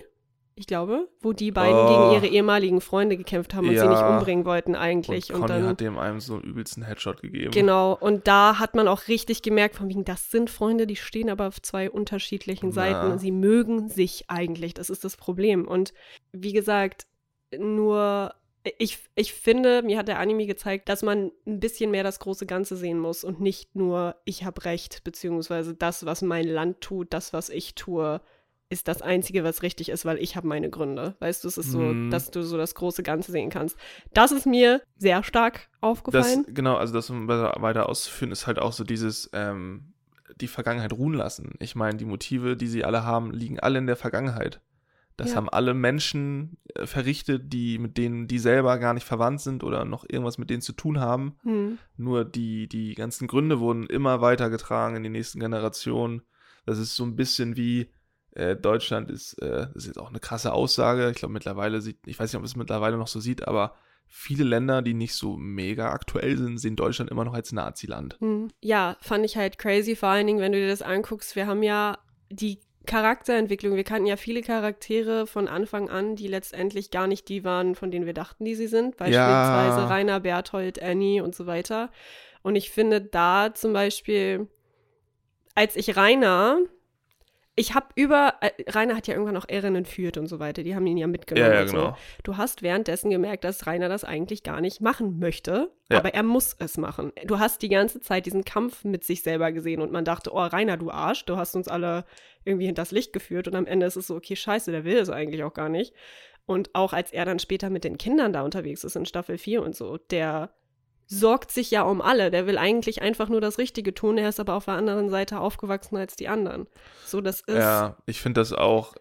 ich glaube, wo die beiden Oh. gegen ihre ehemaligen Freunde gekämpft haben und sie Ja. nicht umbringen wollten eigentlich. Und Und, Conny dann, hat dem einem so einen übelsten Headshot gegeben. genau, und da hat man auch richtig gemerkt, von wegen, das sind Freunde, die stehen aber auf zwei unterschiedlichen Ja. Seiten und sie mögen sich eigentlich. Das ist das Problem. Und wie gesagt, nur ich, ich finde, mir hat der Anime gezeigt, dass man ein bisschen mehr das große Ganze sehen muss und nicht nur, ich habe recht, beziehungsweise das, was mein Land tut, das, was ich tue, ist das Einzige, was richtig ist, weil ich habe meine Gründe. Weißt du, es ist so, Mhm. dass du so das große Ganze sehen kannst. Das ist mir sehr stark Das, aufgefallen. genau, also das um weiter weiter auszuführen, ist halt auch so dieses, ähm, die Vergangenheit ruhen lassen. Ich meine, die Motive, die sie alle haben, liegen alle in der Vergangenheit. Das Ja. haben alle Menschen äh, verrichtet, die mit denen die selber gar nicht verwandt sind oder noch irgendwas mit denen zu tun haben. Hm. Nur die, die ganzen Gründe wurden immer weitergetragen in die nächsten Generationen. Das ist so ein bisschen wie äh, Deutschland ist, äh, das ist jetzt auch eine krasse Aussage. Ich glaube mittlerweile sieht, ich weiß nicht, ob es mittlerweile noch so sieht, aber viele Länder, die nicht so mega aktuell sind, sehen Deutschland immer noch als Naziland. Hm. Ja, fand ich halt crazy, vor allen Dingen, wenn du dir das anguckst. Wir haben ja die Charakterentwicklung. Wir kannten ja viele Charaktere von Anfang an, die letztendlich gar nicht die waren, von denen wir dachten, die sie sind. Beispielsweise Ja. Rainer, Berthold, Annie und so weiter. Und ich finde da zum Beispiel, als ich Rainer, ich habe über, äh, Rainer hat ja irgendwann auch Erin entführt und so weiter, die haben ihn ja mitgenommen. Ja, ja, und so. genau. Du hast währenddessen gemerkt, dass Rainer das eigentlich gar nicht machen möchte, Ja. aber er muss es machen. Du hast die ganze Zeit diesen Kampf mit sich selber gesehen und man dachte, oh Rainer, du Arsch, du hast uns alle irgendwie hinters Licht geführt und am Ende ist es so, okay, scheiße, der will es eigentlich auch gar nicht. Und auch als er dann später mit den Kindern da unterwegs ist in Staffel 4 und so, der sorgt sich ja um alle. Der will eigentlich einfach nur das Richtige tun. Er ist aber auf der anderen Seite aufgewachsen als die anderen. So, das ist. Ja, ich finde das auch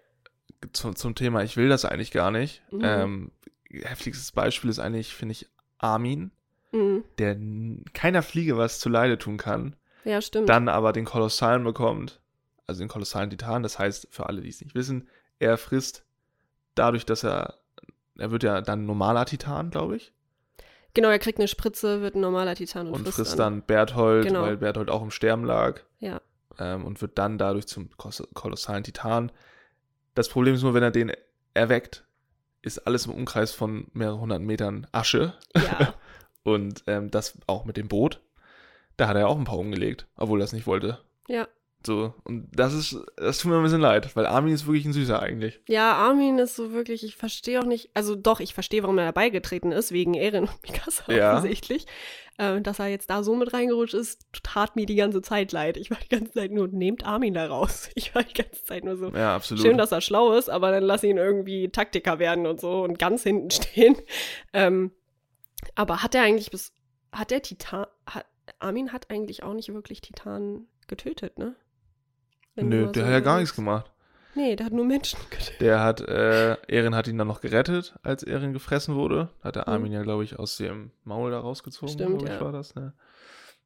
zum, zum Thema, ich will das eigentlich gar nicht. Mhm. Ähm, heftigstes Beispiel ist eigentlich, finde ich, Armin, Mm, der keiner Fliege was zu Leide tun kann. ja, stimmt. dann aber den Kolossalen bekommt, also den kolossalen Titan. Das heißt, für alle, die es nicht wissen, er frisst dadurch, dass er, er wird ja dann normaler Titan, glaube ich, Genau, er kriegt eine Spritze, wird ein normaler Titan und, und, frisst, frisst dann. dann Berthold, Genau. weil Berthold auch im Sterben lag Ja. ähm, und wird dann dadurch zum kolossalen Titan. Das Problem ist nur, wenn er den erweckt, ist alles im Umkreis von mehreren hundert Metern Asche. Ja. Und ähm, das auch mit dem Boot. Da hat er auch ein paar umgelegt, obwohl er es nicht wollte. ja. So, und das ist, das tut mir ein bisschen leid, weil Armin ist wirklich ein Süßer eigentlich. Ja, Armin ist so wirklich, ich verstehe auch nicht, also doch, ich verstehe, warum er dabei getreten ist, wegen Erin und Mikasa Ja. offensichtlich. Äh, dass er jetzt da so mit reingerutscht ist, tat mir die ganze Zeit leid. Ich war die ganze Zeit nur, nehmt Armin da raus. Ich war die ganze Zeit nur so, Ja, absolut. schön, dass er schlau ist, aber dann lass ihn irgendwie Taktiker werden und so und ganz hinten stehen. Ähm, aber hat er eigentlich bis, hat der Titan, hat, Armin hat eigentlich auch nicht wirklich Titan getötet, ne? Nö, der so hat ja gar nichts gemacht. Nee, der hat nur Menschen getötet. Der hat, äh, Erin hat ihn dann noch gerettet, als Erin gefressen wurde. Hat der Mhm. Armin ja, glaube ich, aus dem Maul da rausgezogen. Stimmt, ja. war das, ne?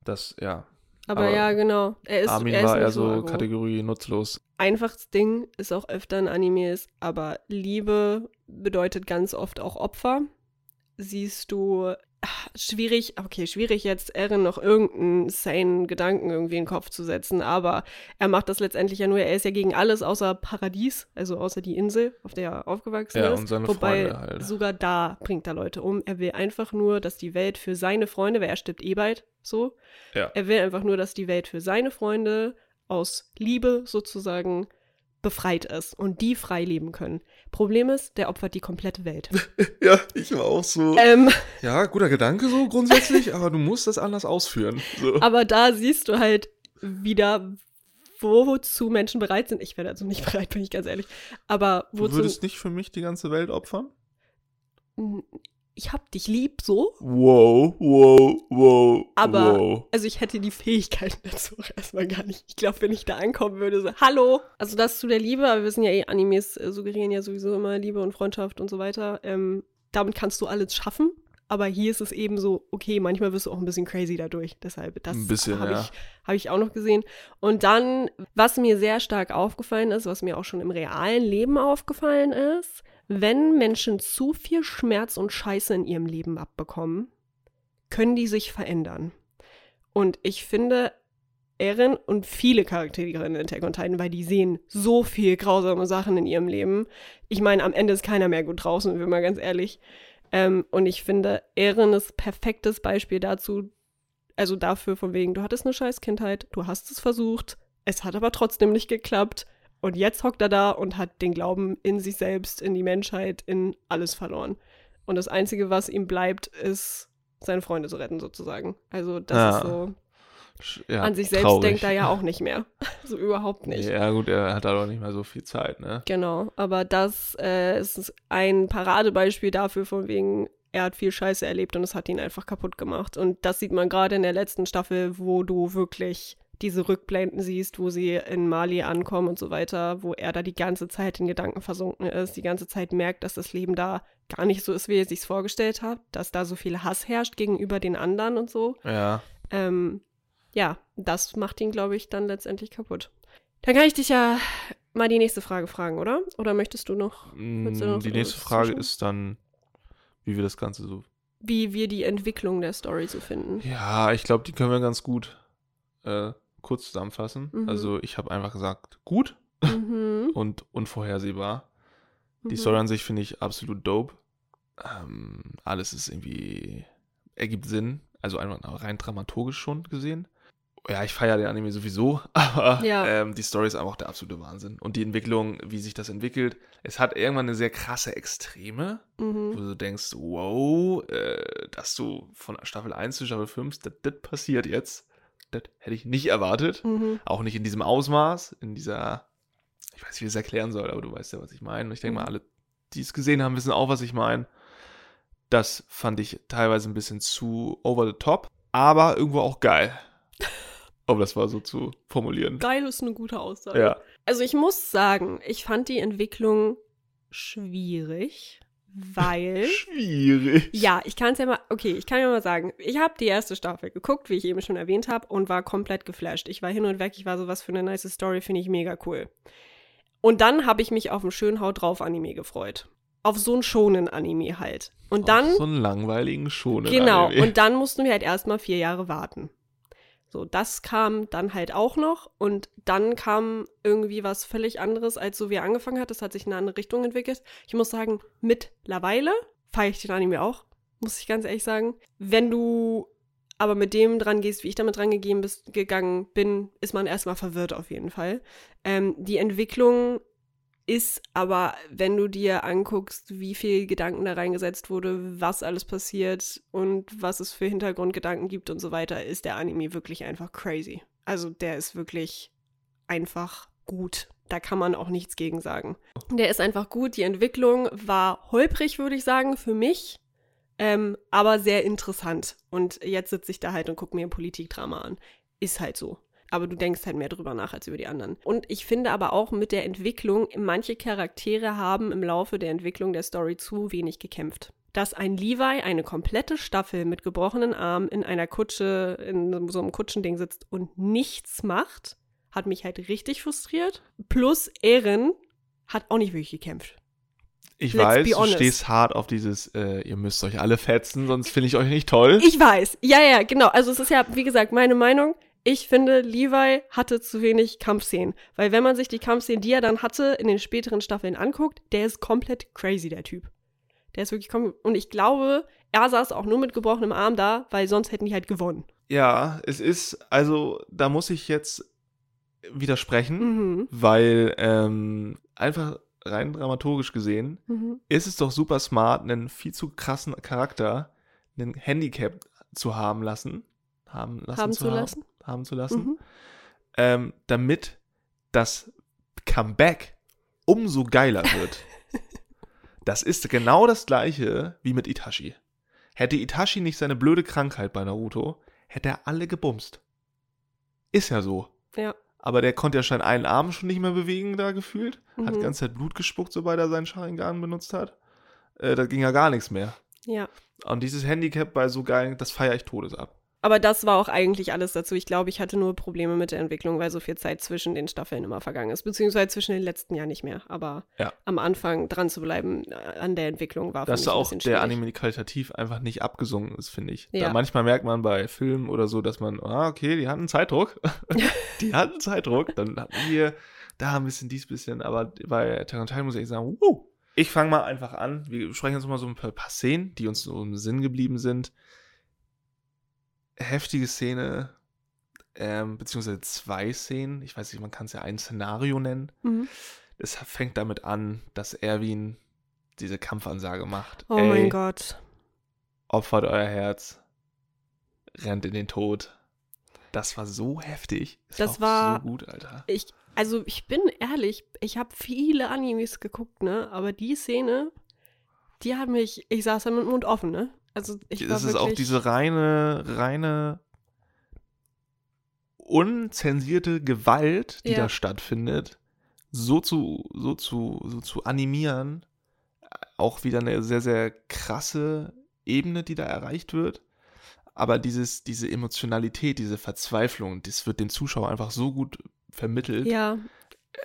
Das, ja. Aber, Aber ja, genau. Er ist, Armin er ist war eher so aggro. Kategorie nutzlos. Einfaches Ding ist auch öfter in Animes, aber Liebe bedeutet ganz oft auch Opfer. Siehst du, schwierig, okay, schwierig jetzt Eren noch irgendeinen sane Gedanken irgendwie in den Kopf zu setzen, aber er macht das letztendlich ja nur, er ist ja gegen alles außer Paradies, also außer die Insel, auf der er aufgewachsen Ja, ist. und seine Wobei Freunde halt. sogar da bringt er Leute um. Er will einfach nur, dass die Welt für seine Freunde, weil er stirbt eh bald, so, Ja. er will einfach nur, dass die Welt für seine Freunde aus Liebe sozusagen befreit ist und die frei leben können. Problem ist, der opfert die komplette Welt. Ja, ich war auch so. ähm, Ja, guter Gedanke so grundsätzlich, aber du musst das anders ausführen. So. aber da siehst du halt wieder, wozu Menschen bereit sind. Ich wäre dazu nicht bereit, bin ich ganz ehrlich. Aber Du wozu. würdest nicht für mich die ganze Welt opfern? Ich hab dich lieb, so. Wow, wow, wow. Aber- wow. Also ich hätte die Fähigkeiten dazu auch erstmal gar nicht. Ich glaube, wenn ich da ankommen würde, so, hallo. Also das zu der Liebe, aber wir wissen ja eh, Animes äh, suggerieren ja sowieso immer Liebe und Freundschaft und so weiter. Ähm, damit kannst du alles schaffen. Aber hier ist es eben so, okay, manchmal wirst du auch ein bisschen crazy dadurch. Deshalb, das habe ja. ich, hab ich auch noch gesehen. Und dann, was mir sehr stark aufgefallen ist, was mir auch schon im realen Leben aufgefallen ist, wenn Menschen zu viel Schmerz und Scheiße in ihrem Leben abbekommen, können die sich verändern. Und ich finde, Eren und viele Charaktere in Attack on Titan, weil die sehen so viel grausame Sachen in ihrem Leben. Ich meine, am Ende ist keiner mehr gut draußen, wenn wir mal ganz ehrlich. Ähm, und ich finde, Eren ist perfektes Beispiel dazu, also dafür von wegen, du hattest eine scheiß Kindheit, du hast es versucht, es hat aber trotzdem nicht geklappt. Und jetzt hockt er da und hat den Glauben in sich selbst, in die Menschheit, in alles verloren. Und das Einzige, was ihm bleibt, ist, seine Freunde zu retten, sozusagen. Also, das Ja. ist so. Ja, An sich selbst traurig. denkt er ja auch nicht mehr. so überhaupt nicht. Ja, gut, er hat auch nicht mehr so viel Zeit, ne? Genau, aber das äh, ist ein Paradebeispiel dafür, von wegen, er hat viel Scheiße erlebt und es hat ihn einfach kaputt gemacht. Und das sieht man gerade in der letzten Staffel, wo du wirklich diese Rückblenden siehst, wo sie in Mali ankommen und so weiter, wo er da die ganze Zeit in Gedanken versunken ist, die ganze Zeit merkt, dass das Leben da gar nicht so ist, wie er sich vorgestellt hat, dass da so viel Hass herrscht gegenüber den anderen und so. Ja. Ähm, ja, das macht ihn, glaube ich, dann letztendlich kaputt. Dann kann ich dich ja mal die nächste Frage fragen, oder? Oder möchtest du noch, Mm, du noch Die nächste Frage zwischen? ist dann, wie wir das Ganze so. wie wir die Entwicklung der Story so finden? Ja, ich glaube, die können wir ganz gut äh, kurz zusammenfassen. Mhm. Also, ich habe einfach gesagt, gut Mhm. und unvorhersehbar. Die Mhm. Story an sich finde ich absolut dope. Ähm, alles ist irgendwie, ergibt Sinn. Also einfach rein dramaturgisch schon gesehen. Ja, ich feiere den Anime sowieso, aber Ja. ähm, die Story ist einfach der absolute Wahnsinn. Und die Entwicklung, wie sich das entwickelt, es hat irgendwann eine sehr krasse Extreme, wo Mhm. du denkst, wow, äh, dass du von Staffel 1 zu Staffel 5, das, das passiert jetzt. Das hätte ich nicht erwartet. Mhm. Auch nicht in diesem Ausmaß, in dieser, ich weiß nicht, wie ich es erklären soll, aber du weißt ja, was ich meine. Und ich denke Mhm. mal, alle, die es gesehen haben, wissen auch, was ich meine. Das fand ich teilweise ein bisschen zu over the top, aber irgendwo auch geil. Um das mal so zu formulieren. Geil ist eine gute Aussage. Ja. Also ich muss sagen, ich fand die Entwicklung schwierig, weil Schwierig. Ja, ich kann es ja mal, okay, ich kann ja mal sagen, ich habe die erste Staffel geguckt, wie ich eben schon erwähnt habe, und war komplett geflasht. Ich war hin und weg, ich war so, was für eine nice Story, finde ich mega cool. Und dann habe ich mich auf einen schönen Haut drauf Anime gefreut. Auf so einen schonen Anime halt. Und dann, Auf so einen langweiligen schon. genau, und dann mussten wir halt erstmal vier Jahre warten. So, das kam dann halt auch noch und dann kam irgendwie was völlig anderes, als so wie er angefangen hat. Das hat sich in eine andere Richtung entwickelt. Ich muss sagen, mittlerweile feiere ich den Anime auch, muss ich ganz ehrlich sagen. Wenn du aber mit dem dran gehst, wie ich damit dran gegangen bin, ist man erstmal verwirrt auf jeden Fall. Ähm, die Entwicklung ist aber, wenn du dir anguckst, wie viel Gedanken da reingesetzt wurde, was alles passiert und was es für Hintergrundgedanken gibt und so weiter, ist der Anime wirklich einfach crazy. Also der ist wirklich einfach gut. Da kann man auch nichts gegen sagen. Der ist einfach gut. Die Entwicklung war holprig, würde ich sagen, für mich. Ähm, aber sehr interessant. Und jetzt sitze ich da halt und gucke mir Politikdrama an. Ist halt so aber du denkst halt mehr drüber nach als über die anderen. Und ich finde aber auch mit der Entwicklung, manche Charaktere haben im Laufe der Entwicklung der Story zu wenig gekämpft. Dass ein Levi eine komplette Staffel mit gebrochenen Armen in einer Kutsche, in so einem Kutschending sitzt und nichts macht, hat mich halt richtig frustriert. Plus Ehren hat auch nicht wirklich gekämpft. Ich Let's weiß, du stehst hart auf dieses, äh, ihr müsst euch alle fetzen, sonst finde ich euch nicht toll. Ich weiß. Ja, ja, genau. Also es ist ja, wie gesagt, meine Meinung. Ich finde, Levi hatte zu wenig Kampfszenen. Weil wenn man sich die Kampfszenen, die er dann hatte, in den späteren Staffeln anguckt, der ist komplett crazy, der Typ. Der ist wirklich kom Und ich glaube, er saß auch nur mit gebrochenem Arm da, weil sonst hätten die halt gewonnen. Ja, es ist, also da muss ich jetzt widersprechen, Mhm. weil ähm, einfach rein dramaturgisch gesehen Mhm. ist es doch super smart, einen viel zu krassen Charakter, einen Handicap zu haben lassen. Haben, lassen Haben zu haben, lassen? Haben zu lassen. Mhm. Ähm, damit das Comeback umso geiler wird. das ist genau das gleiche wie mit Itachi. Hätte Itachi nicht seine blöde Krankheit bei Naruto, hätte er alle gebumst. Ist ja so. Ja. Aber der konnte ja schon einen Arm schon nicht mehr bewegen, da gefühlt. Hat die Mhm. ganze Zeit Blut gespuckt, sobald er seinen Sharingan benutzt hat. Äh, da ging ja gar nichts mehr. Ja. Und dieses Handicap bei so geilen, das feiere ich todes ab. Aber das war auch eigentlich alles dazu. Ich glaube, ich hatte nur Probleme mit der Entwicklung, weil so viel Zeit zwischen den Staffeln immer vergangen ist. Beziehungsweise zwischen den letzten Jahren nicht mehr. Aber Ja. am Anfang dran zu bleiben äh, an der Entwicklung war für Dass mich da ein auch bisschen der. Anime qualitativ einfach nicht abgesungen ist, finde ich. Ja. Da manchmal merkt man bei Filmen oder so, dass man, ah, okay, die hatten Zeitdruck. die hatten Zeitdruck. Dann hatten wir da ein bisschen dies, bisschen. Aber bei Titan muss ich sagen, wuh. Ich fange mal einfach an. Wir besprechen jetzt mal so ein paar Szenen, die uns so im Sinn geblieben sind. Heftige Szene, ähm, beziehungsweise zwei Szenen. Ich weiß nicht, man kann es ja ein Szenario nennen. Mhm. Es fängt damit an, dass Erwin diese Kampfansage macht. Oh Ey, mein Gott. Opfert euer Herz, rennt in den Tod. Das war so heftig. Es Das auch war- so gut, Alter. Ich, also ich bin ehrlich, ich habe viele Animes geguckt, ne? Aber die Szene, die hat mich, ich saß da mit dem Mund offen, ne? Also ich war Das ist auch diese reine, reine unzensierte Gewalt, die Ja. da stattfindet, so zu, so zu, so zu animieren. Auch wieder eine sehr, sehr krasse Ebene, die da erreicht wird. Aber dieses, diese Emotionalität, diese Verzweiflung, das wird dem Zuschauer einfach so gut vermittelt. Ja,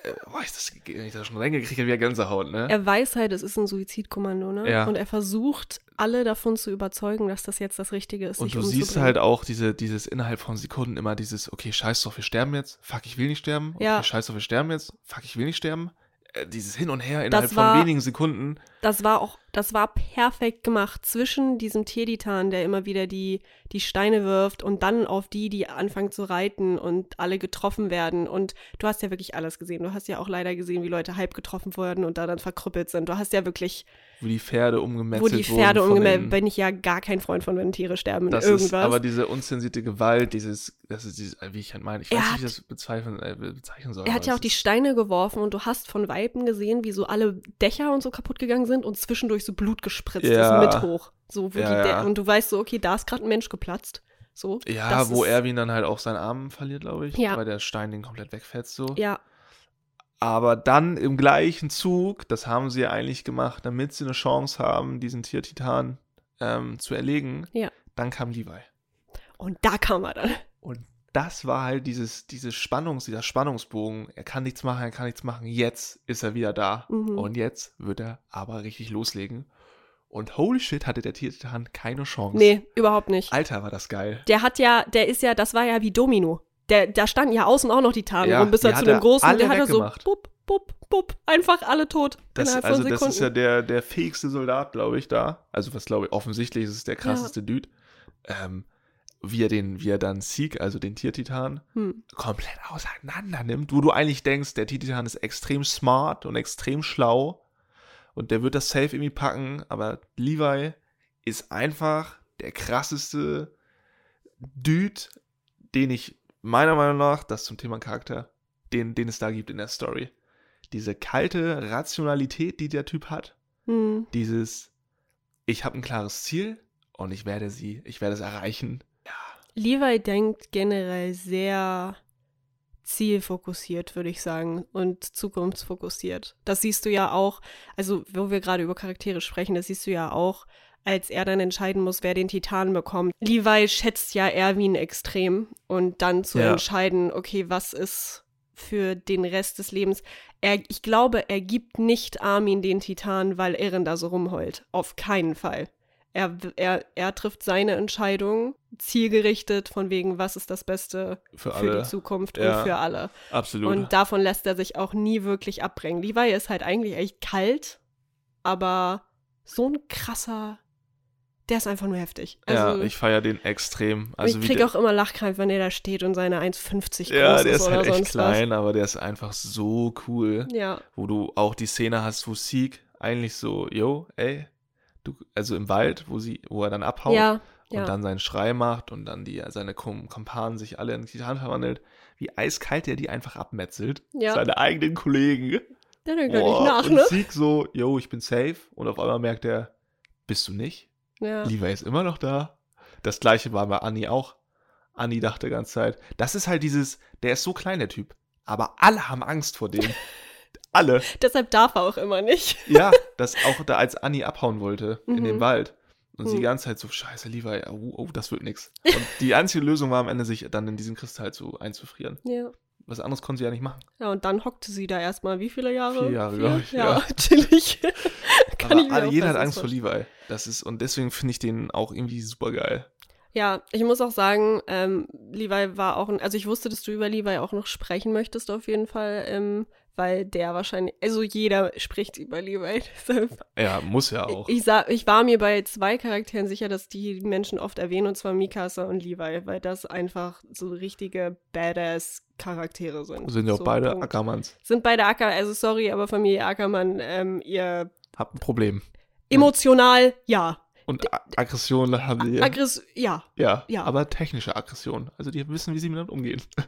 Äh, boah, ich, das, ich das schon reingekriegt habe, wieder Gänsehaut, ne? er weiß halt, es ist ein Suizidkommando, ne? Ja. Und er versucht, alle davon zu überzeugen, dass das jetzt das Richtige ist, Und du siehst halt auch diese, dieses innerhalb von Sekunden immer dieses, okay, scheiß drauf, wir sterben jetzt, fuck, ich will nicht sterben, okay, Ja. scheiß drauf, wir sterben jetzt, fuck, ich will nicht sterben. Äh, dieses Hin und Her innerhalb war- von wenigen Sekunden. das war auch, das war perfekt gemacht zwischen diesem Tierditan, der immer wieder die, die Steine wirft und dann auf die, die anfangen zu reiten und alle getroffen werden. Und du hast ja wirklich alles gesehen. Du hast ja auch leider gesehen, wie Leute halb getroffen wurden und da dann verkrüppelt sind. Du hast ja wirklich, Wo die Pferde wo umgemetzelt die Pferde wurden. von umgemeldet, den- bin ich ja gar kein Freund von, wenn Tiere sterben Das irgendwas. ist aber diese unzensierte Gewalt, dieses, das ist dieses, wie ich halt meine, ich Er weiß nicht, wie ich das bezeichnen, äh, bezeichnen soll. er hat ja auch die Steine geworfen und du hast von Weiben gesehen, wie so alle Dächer und so kaputt gegangen sind und zwischendurch so Blut gespritzt Ja. ist mit hoch. So, wo Ja, die ja. Und du weißt so, okay, da ist gerade ein Mensch geplatzt. So, Ja, wo Erwin dann halt auch seinen Arm verliert, glaube ich, weil der Stein den komplett wegfetzt so. Ja, Aber dann im gleichen Zug, das haben sie ja eigentlich gemacht, damit sie eine Chance haben, diesen Tier-Titan ähm, zu erlegen, Ja. dann kam Levi. und da kam er dann. Und das war halt dieses, dieses Spannungs, dieser Spannungsbogen. Er kann nichts machen, er kann nichts machen. Jetzt ist er wieder da. Mhm. Und jetzt wird er aber richtig loslegen. Und holy shit, hatte der Tiertitan keine Chance. Nee, überhaupt nicht. Alter, war das geil. Der hat ja, der ist ja, das war ja wie Domino. Der, da standen ja außen auch noch die Tarnen Ja, rum, bis er zu dem großen, der hat er so, bupp, bupp, bupp, einfach alle tot. Das, innerhalb also von das Sekunden. ist ja der, der fähigste Soldat, glaube ich, da. Also was glaube ich, offensichtlich ist es der krasseste Dude. Ähm, wie er den, wie er dann Sieg, also den Tiertitan, hm. komplett auseinander nimmt, wo du eigentlich denkst, der Tiertitan ist extrem smart und extrem schlau und der wird das safe irgendwie packen, aber Levi ist einfach der krasseste Dude, den ich meiner Meinung nach, das zum Thema Charakter, den, den es da gibt in der Story. Diese kalte Rationalität, die der Typ hat, Hm. dieses, ich habe ein klares Ziel und ich werde sie, ich werde es erreichen. Levi denkt generell sehr zielfokussiert, würde ich sagen, und zukunftsfokussiert. Das siehst du ja auch, also wo wir gerade über Charaktere sprechen, das siehst du ja auch, als er dann entscheiden muss, wer den Titan bekommt. Levi schätzt ja Erwin extrem und dann zu Ja. entscheiden, okay, was ist für den Rest des Lebens. Er, ich glaube, er gibt nicht Armin den Titan, weil Eren da so rumheult. Auf keinen Fall. Er, er, er trifft seine Entscheidung zielgerichtet von wegen, was ist das Beste Für für die Zukunft Ja. und für alle. Absolut. Und davon lässt er sich auch nie wirklich abbringen. Levi ist halt eigentlich echt kalt, aber so ein krasser, der ist einfach nur heftig. Also, ja, ich feiere den extrem. Also ich kriege der, auch immer Lachkrampf, wenn der da steht und seine 1,50 Ja, groß der ist ist oder halt echt klein, aber der ist einfach so cool. was. Ja, Wo du auch die Szene hast, wo Sieg eigentlich so, yo, ey, du, also im Wald, wo sie, wo er dann abhaut ja, und ja. dann seinen Schrei macht und dann die, seine Kom Kompanen sich alle in Titan verwandelt, wie eiskalt er die einfach abmetzelt. Ja. Seine eigenen Kollegen. der denkt gar Boah, nicht nach, und ne? Sieg so, yo, ich bin safe. Und auf einmal merkt er, bist du nicht? Ja. Levi ist immer noch da. Das gleiche war bei Annie auch. Annie dachte die ganze Zeit, das ist halt dieses, der ist so klein, der Typ. Aber alle haben Angst vor dem. alle. Deshalb darf er auch immer nicht. Ja, das auch da, als Annie abhauen wollte in Mhm. den Wald. Und sie die Mhm. ganze Zeit so, scheiße, Levi, oh, oh, das wird nix. Und die einzige Lösung war am Ende, sich dann in diesen Kristall zu einzufrieren. Ja. Was anderes konnte sie ja nicht machen. Ja, und dann hockte sie da erstmal wie viele Jahre? Vier Jahre, glaub ich, Ja, ja. chillig. Kann Aber ich jeder hat Angst vor Levi. Das ist, und deswegen finde ich den auch irgendwie super geil. Ja, ich muss auch sagen, ähm, Levi war auch ein, also ich wusste, dass du über Levi auch noch sprechen möchtest auf jeden Fall, ähm, weil der wahrscheinlich, also jeder spricht über Levi. Deshalb- Ja, muss ja auch. ich, sag, ich war mir bei zwei Charakteren sicher, dass die Menschen oft erwähnen, und zwar Mikasa und Levi, weil das einfach so richtige Badass-Charaktere sind. Sind ja auch so, beide Punkt. Ackermanns. Sind beide Acker, also sorry, aber Familie Ackermann, ähm, ihr Hab ein Problem. emotional, ja. Und A Aggression haben die. Aggress, ja, ja, ja. aber technische Aggression. Also die wissen, wie sie damit umgehen.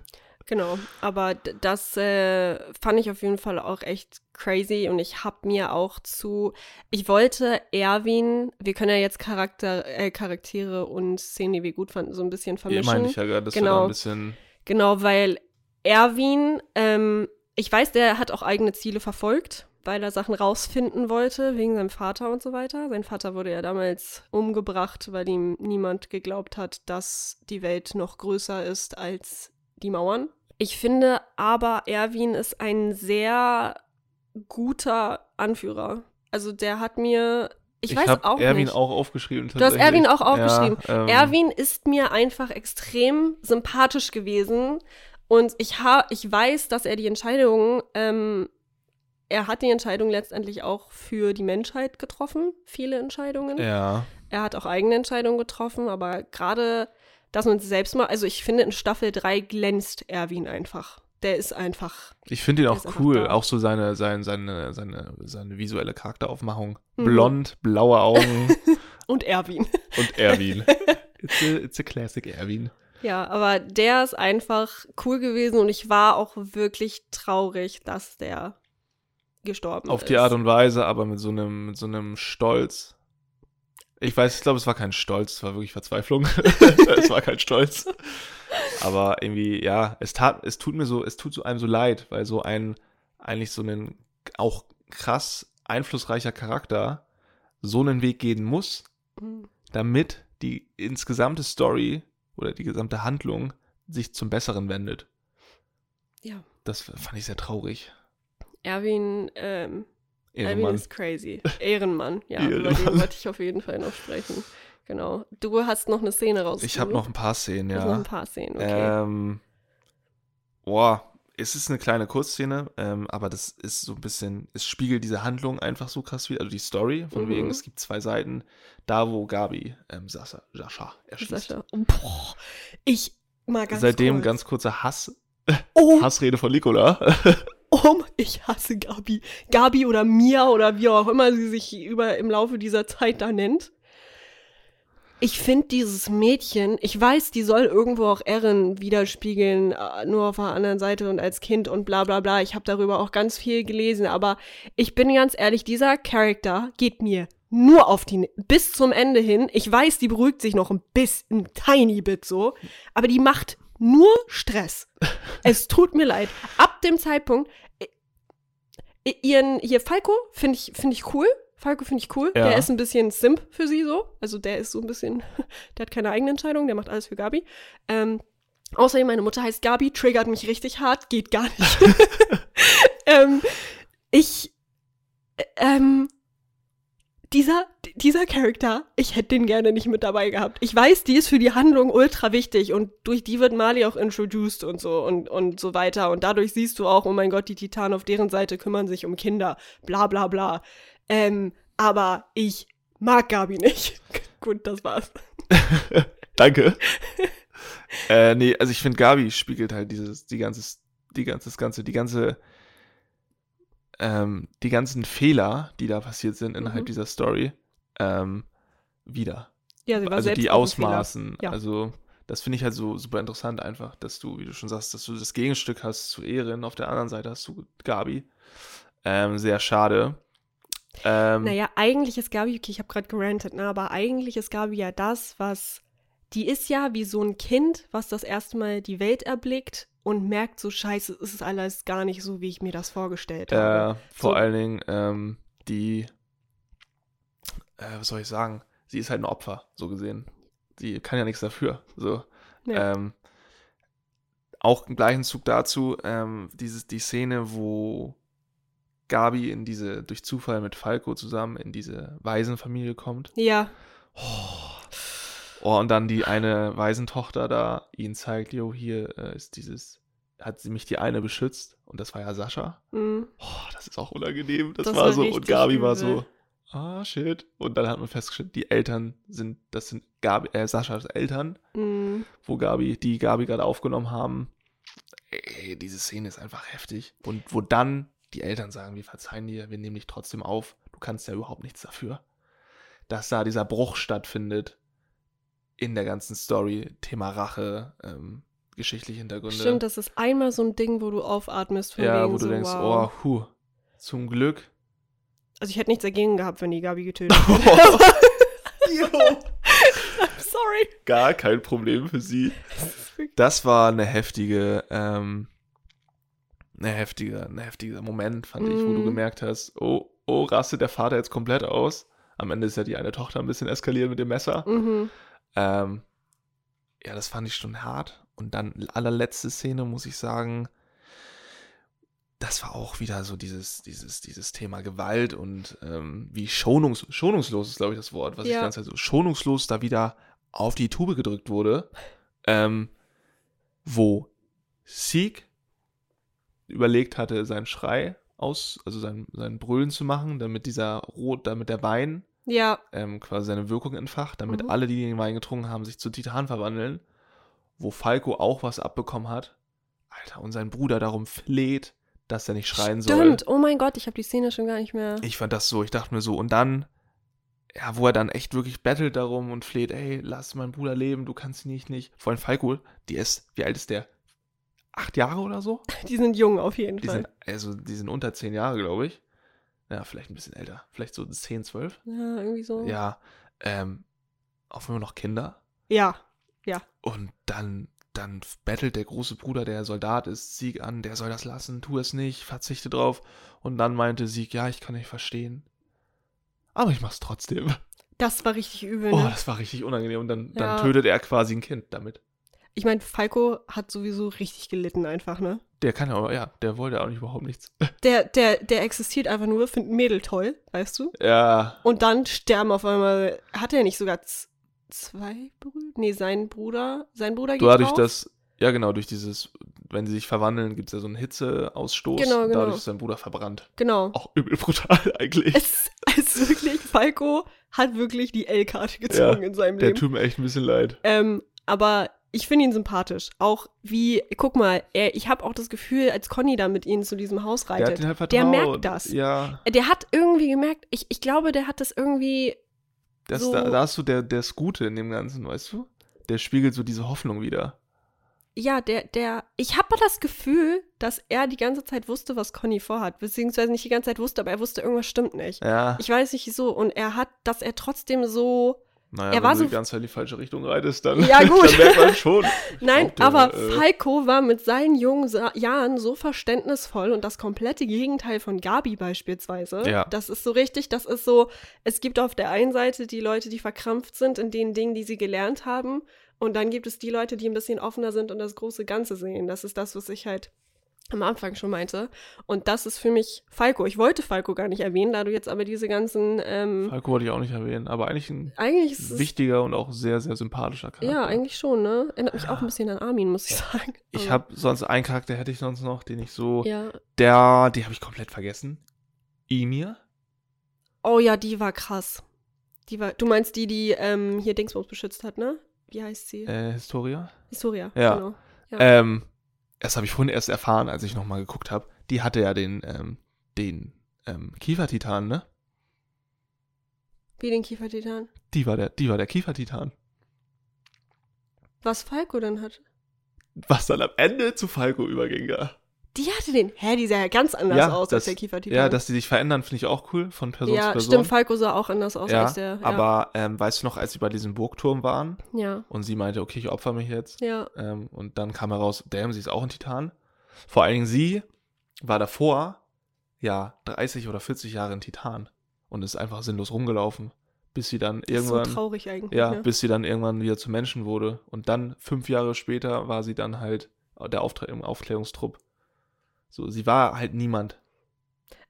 Genau, aber das äh, fand ich auf jeden Fall auch echt crazy und ich habe mir auch zu, ich wollte Erwin, wir können ja jetzt Charakter, äh, Charaktere und Szenen, die wir gut fanden, so ein bisschen Ja, vermischen. meine ich ja gerade, dass wir Genau. ein bisschen. Genau, weil Erwin, ähm, ich weiß, der hat auch eigene Ziele verfolgt, weil er Sachen rausfinden wollte, wegen seinem Vater und so weiter. Sein Vater wurde ja damals umgebracht, weil ihm niemand geglaubt hat, dass die Welt noch größer ist als die Mauern. Ich finde aber, Erwin ist ein sehr guter Anführer. Also der hat mir, ich, weiß hab auch Erwin nicht. auch aufgeschrieben. Du hast Erwin auch aufgeschrieben. Ja, ähm, Erwin ist mir einfach extrem sympathisch gewesen und ich, ha ich weiß, dass er die Entscheidung, ähm, er hat die Entscheidung letztendlich auch für die Menschheit getroffen, viele Entscheidungen. Ja, Er hat auch eigene Entscheidungen getroffen, aber gerade, dass man es selbst mal, also ich finde, in Staffel 3 glänzt Erwin einfach. Der ist einfach, ich finde ihn auch cool. Auch so seine, seine, seine, seine, seine visuelle Charakteraufmachung. Mhm. Blond, blaue Augen und Erwin. und Erwin. It's a, it's a classic Erwin. Ja, aber der ist einfach cool gewesen und ich war auch wirklich traurig, dass der gestorben Auf ist. die Art und Weise, aber mit so einem, mit so einem Stolz. Ich weiß, ich glaube, es war kein Stolz, es war wirklich Verzweiflung. es war kein Stolz. Aber irgendwie, ja, es tat, es tut mir so, es tut so einem so leid, weil so ein, eigentlich so ein auch krass einflussreicher Charakter so einen Weg gehen muss, Mhm. damit die insgesamte Story oder die gesamte Handlung sich zum Besseren wendet. Ja. Das fand ich sehr traurig. Erwin, ähm, Alvin Ehrenmann. ist crazy. Ehrenmann, ja, über Ehrenmann. den wollte ich auf jeden Fall noch sprechen. Genau. Du hast noch eine Szene raus. Ich habe noch ein paar Szenen, hast noch ja. ein paar Szenen, okay. Ähm, boah, es ist eine kleine Kurzszene, ähm, aber das ist so ein bisschen, es spiegelt diese Handlung einfach so krass wieder, also die Story, von Mhm. wegen, es gibt zwei Seiten, da wo Gabi ähm, Sascha, Sascha erschießt. Sascha. Boah. Ich mal ganz Seitdem kurz. ganz kurzer Hass, Oh, Hassrede von Nicola. oh, ich hasse Gabi. Gabi oder Mia oder wie auch immer sie sich über im Laufe dieser Zeit da nennt. Ich finde dieses Mädchen, ich weiß, die soll irgendwo auch Erin widerspiegeln, äh, nur auf der anderen Seite und als Kind und bla bla bla. Ich habe darüber auch ganz viel gelesen, aber ich bin ganz ehrlich, dieser Charakter geht mir nur auf die, bis zum Ende hin. Ich weiß, die beruhigt sich noch ein bisschen, ein tiny bit so, aber die macht nur Stress. es tut mir leid. Ab dem Zeitpunkt, i- ihren, hier Falco finde ich, finde ich cool. Falco finde ich cool. Ja. Der ist ein bisschen Simp für sie so. Also der ist so ein bisschen, der hat keine eigene Entscheidung, der macht alles für Gabi. Ähm, außerdem, meine Mutter heißt Gabi, triggert mich richtig hart, geht gar nicht. ähm, ich, äh, ähm, dieser, dieser Charakter, ich hätte den gerne nicht mit dabei gehabt. Ich weiß, die ist für die Handlung ultra wichtig und durch die wird Mali auch introduced und so und, und so weiter. Und dadurch siehst du auch, oh mein Gott, die Titanen auf deren Seite kümmern sich um Kinder, bla bla bla. Ähm, aber ich mag Gabi nicht. Gut, das war's. Danke. äh, nee, also ich finde, Gabi spiegelt halt dieses, die ganze, die ganze, das ganze, die ganze, ähm, die ganzen Fehler, die da passiert sind innerhalb Mhm. dieser Story, ähm, wieder. Ja, sie war also die. Ausmaßen. Ja. Also das finde ich halt so super interessant einfach, dass du, wie du schon sagst, dass du das Gegenstück hast zu Erin, auf der anderen Seite hast du Gabi. Ähm, sehr schade. Ähm, Naja, eigentlich ist Gabi, okay, ich habe gerade gerantet, ne, aber eigentlich ist Gabi ja das, was, die ist ja wie so ein Kind, was das erste Mal die Welt erblickt und merkt so, scheiße, es ist alles gar nicht so, wie ich mir das vorgestellt habe. Äh, vor So. allen Dingen, ähm, die, äh, was soll ich sagen? Sie ist halt ein Opfer, so gesehen. Sie kann ja nichts dafür. So. Ja. Ähm, auch im gleichen Zug dazu, ähm, dieses, die Szene, wo Gabi in diese, durch Zufall mit Falco zusammen in diese Waisenfamilie kommt. ja, Oh, und dann die eine Waisentochter da ihn zeigt, jo, hier äh, ist dieses, hat sie mich die eine beschützt und das war ja Sascha. mm, Oh, das ist auch unangenehm. Das, Das war war so. Und Gabi war übel. so, ah, shit. Und dann hat man festgestellt, die Eltern sind, das sind Gabi, äh, Saschas Eltern, mm, wo Gabi, die Gabi gerade aufgenommen haben. Ey, diese Szene ist einfach heftig. Und wo dann die Eltern sagen, wir verzeihen dir, wir nehmen dich trotzdem auf. Du kannst ja überhaupt nichts dafür. Dass da dieser Bruch stattfindet in der ganzen Story, Thema Rache, ähm, geschichtliche Hintergründe. stimmt, das ist einmal so ein Ding, wo du aufatmest von ja, wo du so, denkst, wow. oh, hu, zum Glück Also ich hätte nichts dagegen gehabt, wenn die Gabi getötet hätte. I'm sorry. Gar kein Problem für sie. Das war eine heftige, ähm, eine heftige, ein heftiger Moment, fand ich, wo du Mm. gemerkt hast, oh, oh, rastet der Vater jetzt komplett aus. Am Ende ist ja die eine Tochter ein bisschen eskaliert mit dem Messer. Mhm. Ähm, ja, das fand ich schon hart. Und dann allerletzte Szene, muss ich sagen, das war auch wieder so dieses, dieses, dieses Thema Gewalt und ähm, wie schonungs schonungslos ist, glaube ich, das Wort, was ich Ja. die ganze Zeit so schonungslos da wieder auf die Tube gedrückt wurde. Ähm, wo Sieg überlegt hatte, seinen Schrei aus, also sein, sein Brüllen zu machen, damit dieser Rot, damit der Wein Ja, ähm, quasi seine Wirkung entfacht, damit Mhm. alle, die den Wein getrunken haben, sich zu Titan verwandeln. Wo Falco auch was abbekommen hat. Alter, und sein Bruder darum fleht, dass er nicht schreien stimmt. soll. Oh mein Gott, ich habe die Szene schon gar nicht mehr. Ich fand das so, ich dachte mir so, und dann, ja, wo er dann echt wirklich bettelt darum und fleht, ey, lass meinen Bruder leben, du kannst ihn nicht, nicht. Vor allem Falco, die ist, wie alt ist der? Acht Jahre oder so? Die sind jung auf jeden Die Fall. sind, also, die sind unter zehn Jahre, glaube ich. Ja, vielleicht ein bisschen älter. Vielleicht so zehn, zwölf. ja, irgendwie so. Ja, ähm, auch immer noch Kinder. Ja. Und dann, dann bettelt der große Bruder, der Soldat ist, Sieg an, der soll das lassen, tu es nicht, verzichte drauf. Und dann meinte Sieg, ja, ich kann nicht verstehen. Aber ich mach's trotzdem. Das war richtig übel, Oh, ne? das war richtig unangenehm. Und dann, dann Ja. tötet er quasi ein Kind damit. Ich meine, Falco hat sowieso richtig gelitten einfach, ne? Der kann aber, ja, der wollte auch nicht überhaupt nichts. Der, der, der existiert einfach nur, findet Mädel toll, weißt du? Ja, Und dann sterben auf einmal, hat er nicht sogar zwei Brüder? Nee, sein Bruder, sein Bruder geht dadurch, drauf. dass, ja genau, durch dieses, wenn sie sich verwandeln, gibt es ja so einen Hitzeausstoß. Genau, genau. Dadurch ist sein Bruder verbrannt. Genau. Auch übel brutal eigentlich. Es ist wirklich, Falco hat wirklich die L-Karte gezogen in seinem Der Leben. tut mir echt ein bisschen leid. Ähm, aber ich finde ihn sympathisch. Auch wie, guck mal, er, ich habe auch das Gefühl, als Conny da mit ihnen zu diesem Haus Der hat reitet, den halt der merkt das. Ja, der hat irgendwie gemerkt, ich, ich glaube, der hat das irgendwie, das, So- da, da hast du der, das Gute in dem Ganzen, weißt du? Der spiegelt so diese Hoffnung wieder. ja, der, der, ich habe das Gefühl, dass er die ganze Zeit wusste, was Conny vorhat, beziehungsweise nicht die ganze Zeit wusste, aber er wusste, irgendwas stimmt nicht. Ja, Ich weiß nicht wieso. Und er hat, dass er trotzdem so. Naja, er wenn war du so- die ganze Zeit in die falsche Richtung reitest, dann, Ja, gut. dann merkt man schon. Nein, glaub, aber äh, Falco war mit seinen jungen Sa Jahren so verständnisvoll und das komplette Gegenteil von Gabi beispielsweise. Ja. Das ist so richtig, das ist so, es gibt auf der einen Seite die Leute, die verkrampft sind in den Dingen, die sie gelernt haben. Und dann gibt es die Leute, die ein bisschen offener sind und das große Ganze sehen. Das ist das, was ich halt am Anfang schon meinte. Und das ist für mich Falco. Ich wollte Falco gar nicht erwähnen, da du jetzt aber diese ganzen, ähm, Falco wollte ich auch nicht erwähnen, aber eigentlich ein eigentlich wichtiger und auch sehr, sehr sympathischer Charakter. ja, eigentlich schon, ne? Erinnert mich auch ein bisschen an Armin, muss ich sagen. Ich habe sonst einen Charakter hätte ich sonst noch, den ich so, Ja. der, die habe ich komplett vergessen. Emir? Oh ja, die war krass. Die war, du meinst die, die ähm, hier Dingsbums beschützt hat, ne? Wie heißt sie? Äh, Historia? Historia. ja. Genau. Ja. Ähm, das habe ich vorhin erst erfahren, als ich nochmal geguckt habe. Die hatte ja den, ähm, den ähm, Kiefertitan, ne? Wie den Kiefertitan. Die war der, die war der Kiefertitan. Was Falco dann hat. Was dann am Ende zu Falco überging, ja. Die hatte den. Hä, die sah ja ganz anders Ja, aus das- als der Kiefertitan. Ja, dass die sich verändern, finde ich auch cool, von Person zu ja Person. stimmt, Falco sah auch anders aus ja, als der. Ja. aber ähm, weißt du noch, als sie bei diesem Burgturm waren Ja, und sie meinte, okay, ich opfer mich jetzt, ja. ähm, und dann kam heraus, damn, sie ist auch ein Titan. Vor allen Dingen sie war davor ja 30 oder 40 Jahre ein Titan und ist einfach sinnlos rumgelaufen, bis sie dann Das ist so irgendwann traurig eigentlich. Ja, ne? bis sie dann irgendwann wieder zu Menschen wurde. Und dann, fünf Jahre später, war sie dann halt der Auftra im Aufklärungstrupp. So, sie war halt niemand.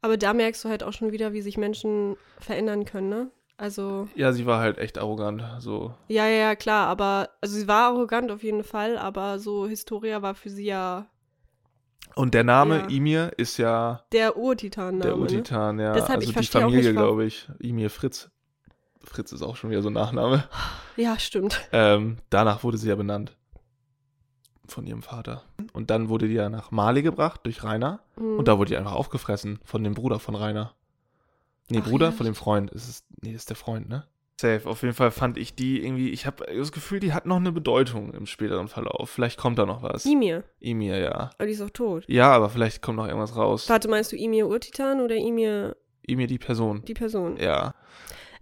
Aber da merkst du halt auch schon wieder, wie sich Menschen verändern können, ne? Also, Ja, sie war halt echt arrogant. So, ja, ja, ja, klar, aber, also sie war arrogant auf jeden Fall, aber so Historia war für sie ja Und der Name Ja. Imir ist ja der Urtitan-Name. der ne? Urtitan, ja. Deshalb, also ich die Familie, glaube ich. Imir Fritz. Fritz ist auch schon wieder so ein Nachname. Ja, stimmt. Ähm, danach wurde sie ja benannt. Von ihrem Vater. Und dann wurde die ja nach Mali gebracht durch Rainer. Mhm. Und da wurde die einfach aufgefressen von dem Bruder von Rainer. Nee, Ach Bruder ja. von dem Freund. Ist es, nee, das ist der Freund, ne? Safe. Auf jeden Fall fand ich die irgendwie, ich habe das Gefühl, die hat noch eine Bedeutung im späteren Verlauf. Vielleicht kommt da noch was. Imir. Emir, ja. Aber die ist auch tot. Ja, aber vielleicht kommt noch irgendwas raus. Warte, meinst du Imir Urtitan oder Imir Emir die Person. die Person? Ja.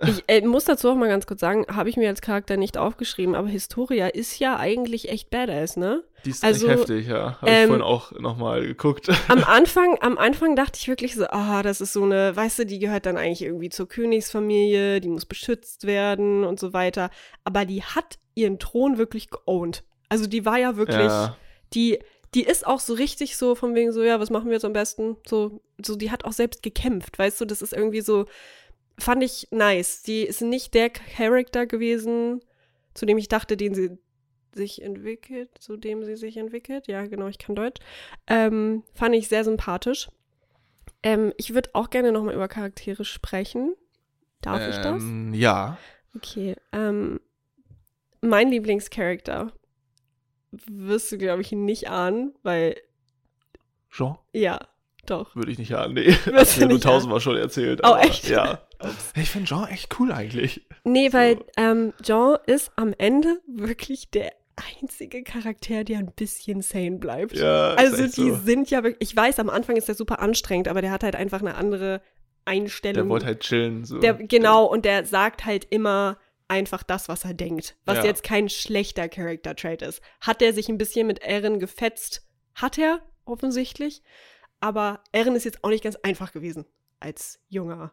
Ich äh, muss dazu auch mal ganz kurz sagen, habe ich mir als Charakter nicht aufgeschrieben, aber Historia ist ja eigentlich echt badass, ne? Die ist Also, echt heftig, ja. Habe ich ähm, vorhin auch nochmal geguckt. Am Anfang, am Anfang dachte ich wirklich so, ah, das ist so eine, weißt du, die gehört dann eigentlich irgendwie zur Königsfamilie, die muss beschützt werden und so weiter. Aber die hat ihren Thron wirklich geowned. Also die war ja wirklich, ja. die, die ist auch so richtig so von wegen so, ja, was machen wir jetzt am besten? So, so, die hat auch selbst gekämpft, weißt du, das ist irgendwie so, fand ich nice. Die ist nicht der Charakter gewesen, zu dem ich dachte, den sie sich entwickelt, zu dem sie sich entwickelt. Ja, genau, ich kann Deutsch. Ähm, fand ich sehr sympathisch. Ähm, ich würde auch gerne nochmal über Charaktere sprechen. Darf ich das? Ähm, Ja. Okay. Ähm, mein Lieblingscharakter wirst du, glaube ich, nicht ahnen, weil, Jean? ja, doch. Würde ich nicht ahnen, nee. Hast du mir nur tausendmal schon erzählt. Oh, echt? Ja. Ich finde Jean echt cool eigentlich. Nee, So. weil ähm, Jean ist am Ende wirklich der einzige Charakter, der ein bisschen sane bleibt. Ja, ist also die so. sind ja wirklich, ich weiß, am Anfang ist der super anstrengend, aber der hat halt einfach eine andere Einstellung. Der wollte halt chillen. So. Der, genau, und der sagt halt immer einfach das, was er denkt. Was Ja. jetzt kein schlechter Character-Trait ist. Hat er sich ein bisschen mit Erin gefetzt? Hat er, offensichtlich. Aber Erin ist jetzt auch nicht ganz einfach gewesen. Als junger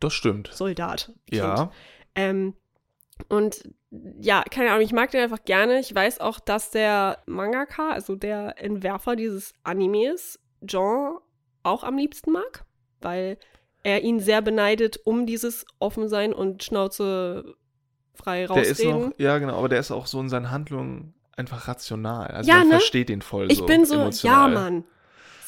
Das stimmt. Soldat. Kind. Ja. Ähm, Und ja, keine Ahnung, ich mag den einfach gerne. Ich weiß auch, dass der Mangaka, also der Entwerfer dieses Animes, Jean auch am liebsten mag, weil er ihn sehr beneidet um dieses Offensein und Schnauze frei Der ist rausreden. noch, ja genau, aber der ist auch so in seinen Handlungen einfach rational. Also Ja, man ne? versteht den voll ich so bin so, emotional. ja, Mann.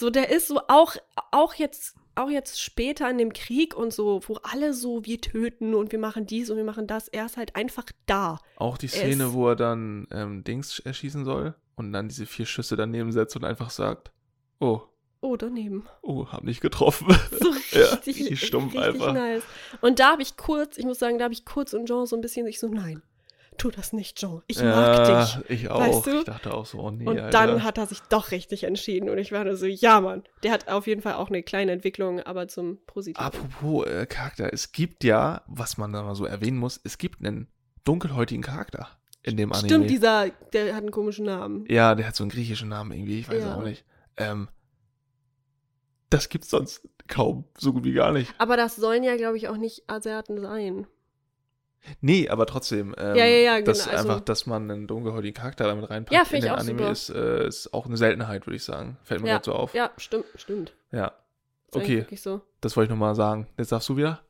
So, der ist so auch, auch jetzt, auch jetzt später in dem Krieg und so, wo alle so, wir töten und wir machen dies und wir machen das. Er ist halt einfach da. Auch die Szene, ist- wo er dann ähm, Dings erschießen soll und dann diese vier Schüsse daneben setzt und einfach sagt, oh, Oh, daneben. oh, hab nicht getroffen. So Ja, richtig, richtig stumpf richtig einfach. nice. Und da habe ich kurz, ich muss sagen, da habe ich kurz und Jean so ein bisschen sich so, nein, tu das nicht, Jean. Ich mag ja, dich. ich auch. Weißt du? Ich dachte auch so, oh nee, Und Alter. dann hat er sich doch richtig entschieden und ich war nur so, ja, Mann. Der hat auf jeden Fall auch eine kleine Entwicklung, aber zum Positiven. Apropos äh, Charakter, es gibt ja, was man da mal so erwähnen muss, es gibt einen dunkelhäutigen Charakter in dem Anime. Stimmt, dieser, der hat einen komischen Namen. Ja, der hat so einen griechischen Namen irgendwie, ich weiß Ja. auch nicht. Ähm, das gibt's sonst kaum, so gut wie gar nicht. Aber das sollen ja, glaube ich, auch nicht Asiaten sein. Nee, aber trotzdem, ähm, Ja, ja, ja, dass genau, also- einfach, dass man einen dunkelhäutigen Charakter damit reinpackt Ja, in ich den auch Anime super. ist, äh, ist auch eine Seltenheit, würde ich sagen. Fällt mir Ja, gerade so auf. Ja, stimmt, stimmt. Ja. Eigentlich Okay, Wirklich so. das wollte ich nochmal sagen. Jetzt darfst du wieder?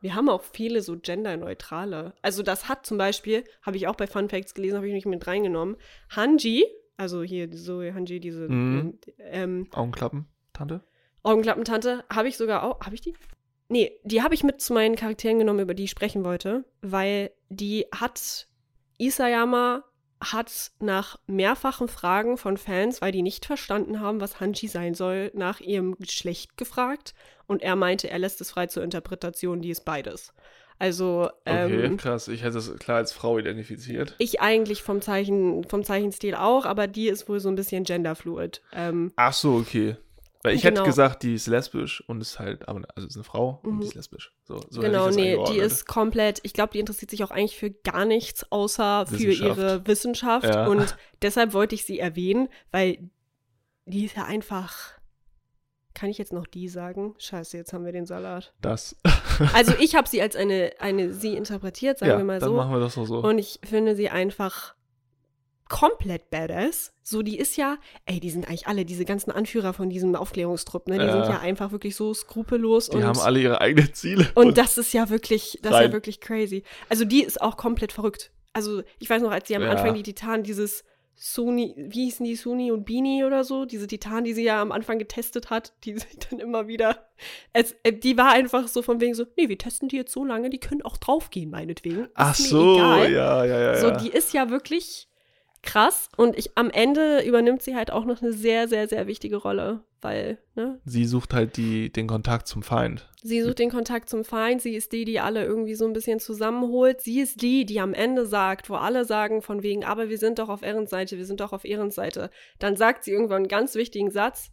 Wir haben auch viele so genderneutrale. Also das hat zum Beispiel, habe ich auch bei Fun Facts gelesen, habe ich mich mit reingenommen. Hanji, also hier Zoe Hanji, diese Mhm. ähm, Augenklappen, Tante? Augenklappentante, habe ich sogar auch, habe ich die? Nee, die habe ich mit zu meinen Charakteren genommen, über die ich sprechen wollte, weil die hat, Isayama hat nach mehrfachen Fragen von Fans, weil die nicht verstanden haben, was Hanji sein soll, nach ihrem Geschlecht gefragt und er meinte, er lässt es frei zur Interpretation, die ist beides. Also, Okay, ähm, krass. Ich hätte es klar als Frau identifiziert. ich eigentlich vom Zeichen, vom Zeichenstil auch, aber die ist wohl so ein bisschen genderfluid. Ähm, Ach so, okay. Weil ich Genau. hätte gesagt, die ist lesbisch und ist halt, also ist eine Frau und Mhm. die ist lesbisch. So, so genau, nee, die ist komplett, ich glaube, die interessiert sich auch eigentlich für gar nichts außer für ihre Wissenschaft. Ja. Und deshalb wollte ich sie erwähnen, weil die ist ja einfach. Kann ich jetzt noch die sagen? Scheiße, jetzt haben wir den Salat. das. Also ich habe sie als eine, eine sie interpretiert, sagen ja, wir mal dann so. machen wir das doch so. Und ich finde sie einfach komplett badass. So, die ist ja, ey, die sind eigentlich alle, diese ganzen Anführer von diesem Aufklärungstrupp, ne? Die Ja. sind ja einfach wirklich so skrupellos die und haben alle ihre eigenen Ziele. und das ist ja wirklich, das ist rein. ja wirklich crazy. Also die ist auch komplett verrückt. Also ich weiß noch, als sie am Ja. Anfang die Titanen dieses Sony, wie hießen die, Suni und Bini oder so, diese Titanen, die sie ja am Anfang getestet hat, die sind dann immer wieder, es, äh, die war einfach so von wegen so, nee, wir testen die jetzt so lange, die können auch draufgehen, meinetwegen. Ist Ach so, egal. ja, ja, ja. So, die ist ja wirklich krass und ich am Ende übernimmt sie halt auch noch eine sehr, sehr, sehr wichtige Rolle, weil, ne, Sie sucht halt die, den Kontakt zum Feind. Sie sucht den Kontakt zum Feind, sie ist die, die alle irgendwie so ein bisschen zusammenholt. Sie ist die, die am Ende sagt, wo alle sagen von wegen, aber wir sind doch auf Ehrens Seite, wir sind doch auf Ehrens Seite. Dann sagt sie irgendwann einen ganz wichtigen Satz,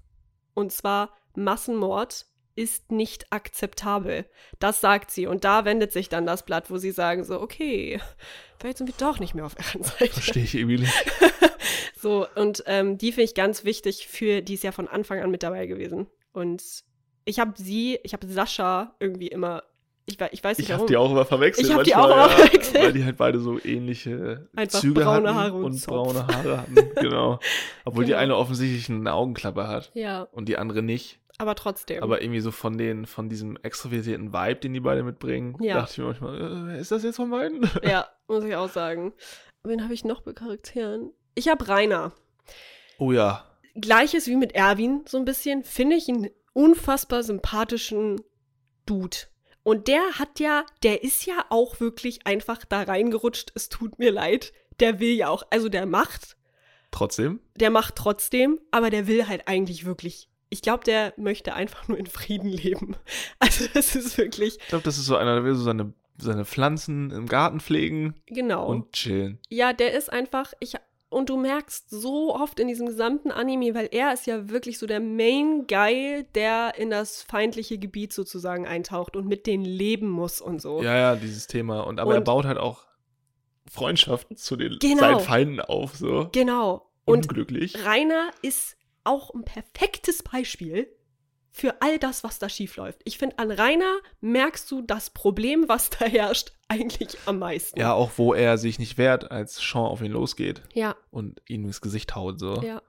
und zwar Massenmord ist nicht akzeptabel. Das sagt sie. Und da wendet sich dann das Blatt, wo sie sagen so, okay, vielleicht sind wir doch nicht mehr auf Ehrens Seite. Verstehe ich nicht. So, und ähm, die finde ich ganz wichtig für, die ist ja von Anfang an mit dabei gewesen. Und ich habe sie, ich habe Sascha irgendwie immer, ich, ich weiß nicht Ich habe die auch immer verwechselt. Ich hab die auch immer ja, verwechselt. Weil die halt beide so ähnliche Einfach Züge braune Haare und und, braune Haare hatten. Genau. Obwohl die Genau. eine offensichtlich eine Augenklappe hat ja, und die andere nicht. Aber trotzdem. Aber irgendwie so von den, von diesem extrovertierten Vibe, den die beide mitbringen, Ja. dachte ich mir manchmal, äh, ist das jetzt von beiden? ja, muss ich auch sagen. Wen habe ich noch bei Charakteren? Ich habe Rainer. Oh ja. Gleiches wie mit Erwin, so ein bisschen, finde ich einen unfassbar sympathischen Dude. Und der hat ja, der ist ja auch wirklich einfach da reingerutscht. Es tut mir leid. Der will ja auch, also der macht, Trotzdem. der macht trotzdem, aber der will halt eigentlich wirklich. Ich glaube, der möchte einfach nur in Frieden leben. Also das ist wirklich, Ich glaube, das ist so einer, der will so seine, seine Pflanzen im Garten pflegen genau. und chillen. Ja, der ist einfach, ich, und du merkst so oft in diesem gesamten Anime, weil er ist ja wirklich so der Main Guy, der in das feindliche Gebiet sozusagen eintaucht und mit denen leben muss und so. Ja, ja, dieses Thema. Und aber er Und- baut halt auch Freundschaften zu den Genau. seinen Feinden auf, so. Genau. Und Unglücklich. Rainer ist auch ein perfektes Beispiel für all das, was da schief läuft. Ich finde, an Rainer merkst du das Problem, was da herrscht, eigentlich am meisten. Ja, auch wo er sich nicht wehrt, als Sean auf ihn losgeht Ja, und ihm ins Gesicht haut, so. ja.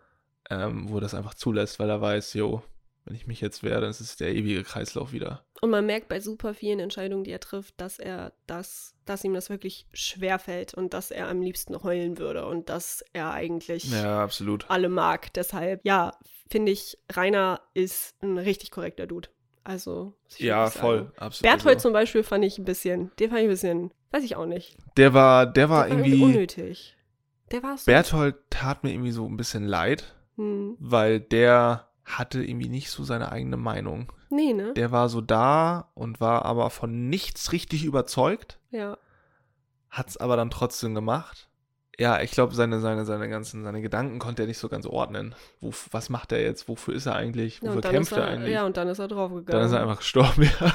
Ähm, wo er das einfach zulässt, weil er weiß, jo, wenn ich mich jetzt wehre, dann ist es der ewige Kreislauf wieder. Und man merkt bei super vielen Entscheidungen, die er trifft, dass er das, dass ihm das wirklich schwer fällt und dass er am liebsten heulen würde und dass er eigentlich Ja, absolut. alle mag. Deshalb, ja, finde ich, Rainer ist ein richtig korrekter Dude. Also, Ja, voll. Absolut. Berthold so. zum Beispiel fand ich ein bisschen, den fand ich ein bisschen, weiß ich auch nicht. Der war, der war Der irgendwie. unnötig. Der war so. Berthold tat mir irgendwie so ein bisschen leid, Hm. weil der hatte irgendwie nicht so seine eigene Meinung. Nee, ne? Der war so da und war aber von nichts richtig überzeugt, Ja. hat's aber dann trotzdem gemacht. Ja, ich glaube, seine, seine, seine ganzen, seine Gedanken konnte er nicht so ganz ordnen. Wo, was macht er jetzt? Wofür ist er eigentlich? ja Wofür dann kämpft er, er, eigentlich? Ja, und dann ist er draufgegangen. dann ist er einfach gestorben, ja.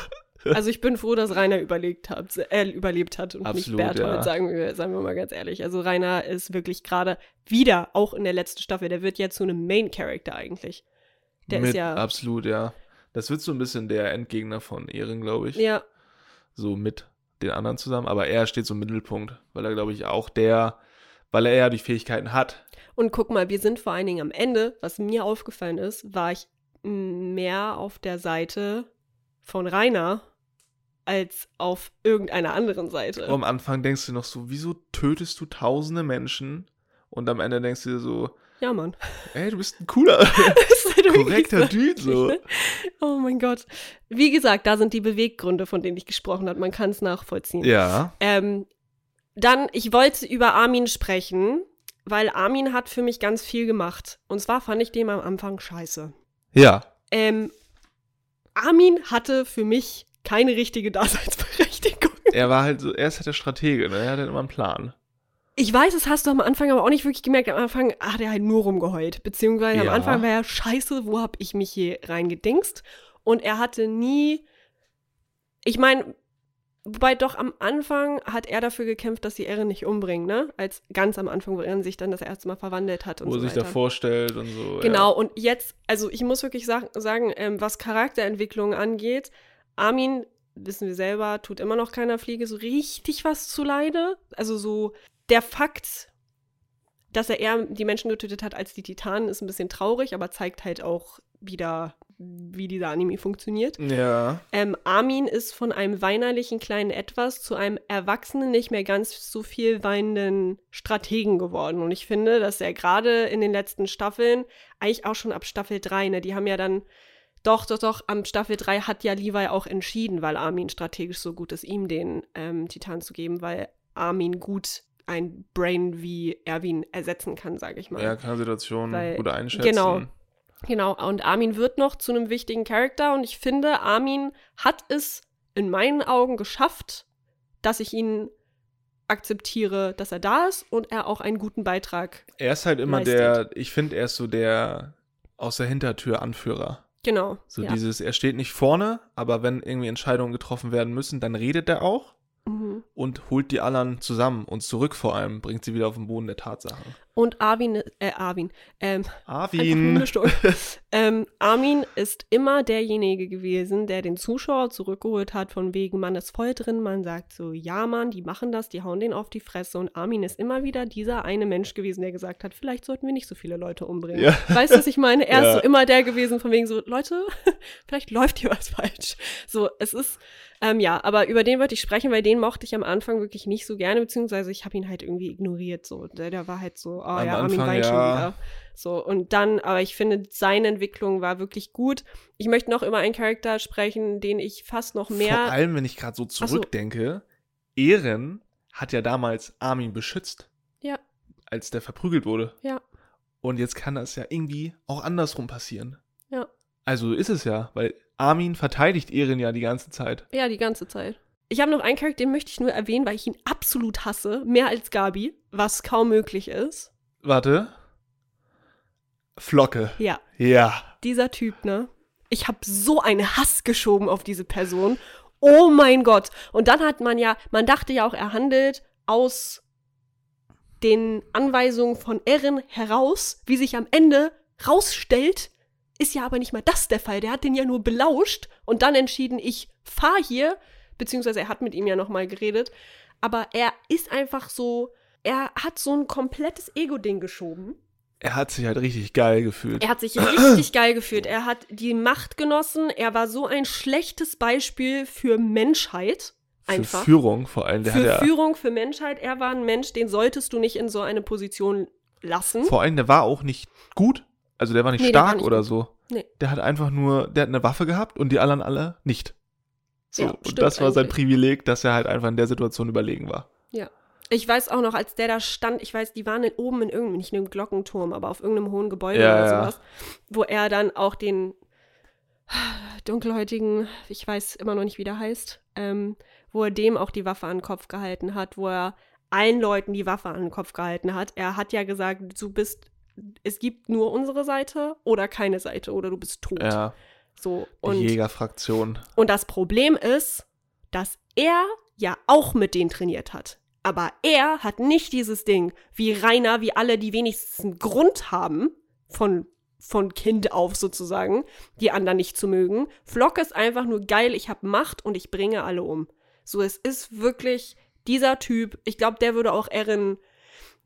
Also ich bin froh, dass Rainer überlegt hat, äh, überlebt hat und Absolut, nicht Berthold, ja. sagen, wir, sagen wir mal ganz ehrlich. Also Rainer ist wirklich gerade wieder, auch in der letzten Staffel, der wird ja zu einem Main-Character eigentlich. Der Mit, ist ja, Absolut, ja. Das wird so ein bisschen der Endgegner von Ehren, glaube ich. ja, So mit den anderen zusammen. Aber er steht so im Mittelpunkt, weil er, glaube ich, auch der, weil er ja die Fähigkeiten hat. und guck mal, wir sind vor allen Dingen am Ende, was mir aufgefallen ist, war ich mehr auf der Seite von Rainer als auf irgendeiner anderen Seite. Und am Anfang denkst du noch so, wieso tötest du tausende Menschen? Und am Ende denkst du dir so, ja, Mann. ey, du bist ein cooler, korrekter. Dude, so. Oh mein Gott. Wie gesagt, da sind die Beweggründe, von denen ich gesprochen habe. Man kann es nachvollziehen. Ja, Ähm, dann, ich wollte über Armin sprechen, weil Armin hat für mich ganz viel gemacht. Und zwar fand ich den am Anfang scheiße. ja. Ähm, Armin hatte für mich keine richtige Daseinsberechtigung. Er war halt so, er ist halt der Stratege, ne? Er hat halt immer einen Plan. Ich weiß, das hast du am Anfang aber auch nicht wirklich gemerkt. Am Anfang hat er halt nur rumgeheult. Beziehungsweise am Ja. Anfang war er scheiße, wo hab ich mich hier reingedingst? Und er hatte nie. Ich meine, wobei doch am Anfang hat er dafür gekämpft, dass sie Erin nicht umbringen, ne? Als ganz am Anfang, wo Erin sich dann das erste Mal verwandelt hat und Wo so er sich da vorstellt und so. Genau, und jetzt, also ich muss wirklich sagen, sagen ähm, was Charakterentwicklung angeht, Armin, wissen wir selber, tut immer noch keiner Fliege so richtig was zu Leide. Also so der Fakt, dass er eher die Menschen getötet hat als die Titanen, ist ein bisschen traurig, aber zeigt halt auch wieder, wie dieser Anime funktioniert. Ja. Ähm, Armin ist von einem weinerlichen kleinen Etwas zu einem erwachsenen, nicht mehr ganz so viel weinenden Strategen geworden. Und ich finde, dass er gerade in den letzten Staffeln, eigentlich auch schon ab Staffel 3, ne, die haben ja dann, doch, doch, doch, am Staffel 3 hat ja Levi auch entschieden, weil Armin strategisch so gut ist, ihm den ähm, Titan zu geben, weil Armin gut ein Brain wie Erwin ersetzen kann, sage ich mal. Er kann Situationen Weil- gut einschätzen. genau. Genau, und Armin wird noch zu einem wichtigen Charakter und ich finde, Armin hat es in meinen Augen geschafft, dass ich ihn akzeptiere, dass er da ist und er auch einen guten Beitrag. Er ist halt immer leistet. der, ich finde, er ist so der aus der Hintertür Anführer. Genau. So ja. dieses, er steht nicht vorne, aber wenn irgendwie Entscheidungen getroffen werden müssen, dann redet er auch Mhm. und holt die anderen zusammen und zurück vor allem, bringt sie wieder auf den Boden der Tatsachen. Und Armin, äh, Armin, ähm, Arvin. Ähm, Armin ist immer derjenige gewesen, der den Zuschauer zurückgeholt hat, von wegen, man ist voll drin, man sagt so, ja, Mann, die machen das, die hauen den auf die Fresse. Und Armin ist immer wieder dieser eine Mensch gewesen, der gesagt hat, vielleicht sollten wir nicht so viele Leute umbringen. Ja. Weißt du, was ich meine? Er Ja. ist so immer der gewesen, von wegen so, Leute, vielleicht läuft hier was falsch. So, es ist, ähm, ja, aber über den wollte ich sprechen, weil den mochte ich am Anfang wirklich nicht so gerne, beziehungsweise ich habe ihn halt irgendwie ignoriert. So, der, der war halt so, oh Am ja, Armin Anfang, weint schon ja. wieder. So, und dann, aber ich finde, seine Entwicklung war wirklich gut. Ich möchte noch über einen Charakter sprechen, den ich fast noch Vor mehr. allem, wenn ich gerade so so. zurückdenke, Ehren hat ja damals Armin beschützt, Ja, als der verprügelt wurde. ja, Und jetzt kann das ja irgendwie auch andersrum passieren. Also ist es ja, weil Armin verteidigt Ehren ja die ganze Zeit. Ja, die ganze Zeit. Ich habe noch einen Charakter, den möchte ich nur erwähnen, weil ich ihn absolut hasse. Mehr als Gabi, was kaum möglich ist. Warte. Flocke. Ja, Ja. dieser Typ, ne? Ich habe so einen Hass geschoben auf diese Person. Oh mein Gott. Und dann hat man ja, man dachte ja auch, er handelt aus den Anweisungen von Erin heraus, wie sich am Ende rausstellt, ist ja aber nicht mal das der Fall. Der hat den ja nur belauscht und dann entschieden, ich fahre hier, beziehungsweise er hat mit ihm ja nochmal geredet. Aber er ist einfach so, er hat so ein komplettes Ego-Ding geschoben. Er hat sich halt richtig geil gefühlt. Er hat sich richtig geil gefühlt. Er hat die Macht genossen. Er war so ein schlechtes Beispiel für Menschheit. Einfach. Für Führung vor allem. Der für hat ja, Führung, für Menschheit. Er war ein Mensch, den solltest du nicht in so eine Position lassen. Vor allem, der war auch nicht gut. Also der war nicht Nee, der war stark nicht oder gut. so. Nee. Der hat einfach nur, der hat eine Waffe gehabt und die anderen alle nicht. So, Ja, und das war sein eigentlich. Privileg, dass er halt einfach in der Situation überlegen war. Ja. Ich weiß auch noch, als der da stand, ich weiß, die waren in, oben in irgendeinem, nicht in einem Glockenturm, aber auf irgendeinem hohen Gebäude Ja, oder ja. sowas, wo er dann auch den dunkelhäutigen, ich weiß immer noch nicht, wie der heißt, ähm, wo er dem auch die Waffe an den Kopf gehalten hat, wo er allen Leuten die Waffe an den Kopf gehalten hat. Er hat ja gesagt, du bist, es gibt nur unsere Seite oder keine Seite oder du bist tot. Ja, So. die Und Jägerfraktion. und das Problem ist, dass er ja auch mit denen trainiert hat. Aber er hat nicht dieses Ding wie Rainer, wie alle, die wenigstens einen Grund haben, von, von Kind auf sozusagen, die anderen nicht zu mögen. Flock ist einfach nur geil, ich habe Macht und ich bringe alle um. So, es ist wirklich dieser Typ. Ich glaube, der würde auch Erin,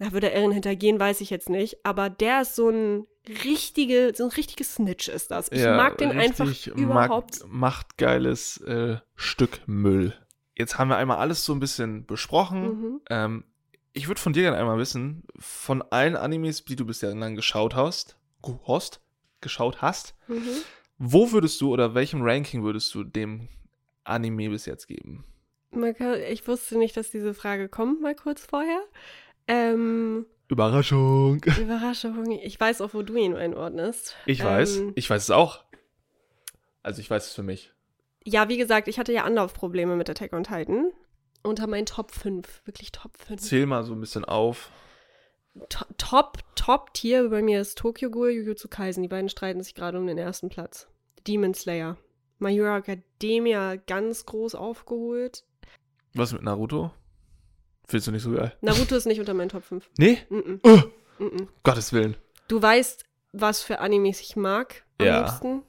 da würde Erin hintergehen, weiß ich jetzt nicht. Aber der ist so ein richtige, so ein richtiges Snitch ist das. Ich ja, mag den einfach überhaupt. Macht, machtgeiles äh, Stück Müll. Jetzt haben wir einmal alles so ein bisschen besprochen. Mhm. Ähm, ich würde von dir gerne einmal wissen, von allen Animes, die du bisher lang geschaut hast, hast, geschaut hast, Mhm. wo würdest du oder welchem Ranking würdest du dem Anime bis jetzt geben? Ich wusste nicht, dass diese Frage kommt, mal kurz vorher. Ähm, Überraschung. Überraschung. Ich weiß auch, wo du ihn einordnest. Ich weiß, Ähm, ich weiß es auch. Also ich weiß es für mich. ja, wie gesagt, ich hatte ja Anlaufprobleme mit Attack on Titan. Unter meinen Top 5. Wirklich Top 5. Zähl mal so ein bisschen auf. To- Top, Top-Tier bei mir ist Tokyo Ghoul, Jujutsu Kaisen. Die beiden streiten sich gerade um den ersten Platz. Demon Slayer. My Hero Academia ganz groß aufgeholt. Was mit Naruto? Findest du nicht so geil? Naruto ist nicht unter meinen Top 5. Nee? Mm -mm. Uh, Mm -mm. Gottes Willen. Du weißt, was für Animes ich mag am Ja. liebsten.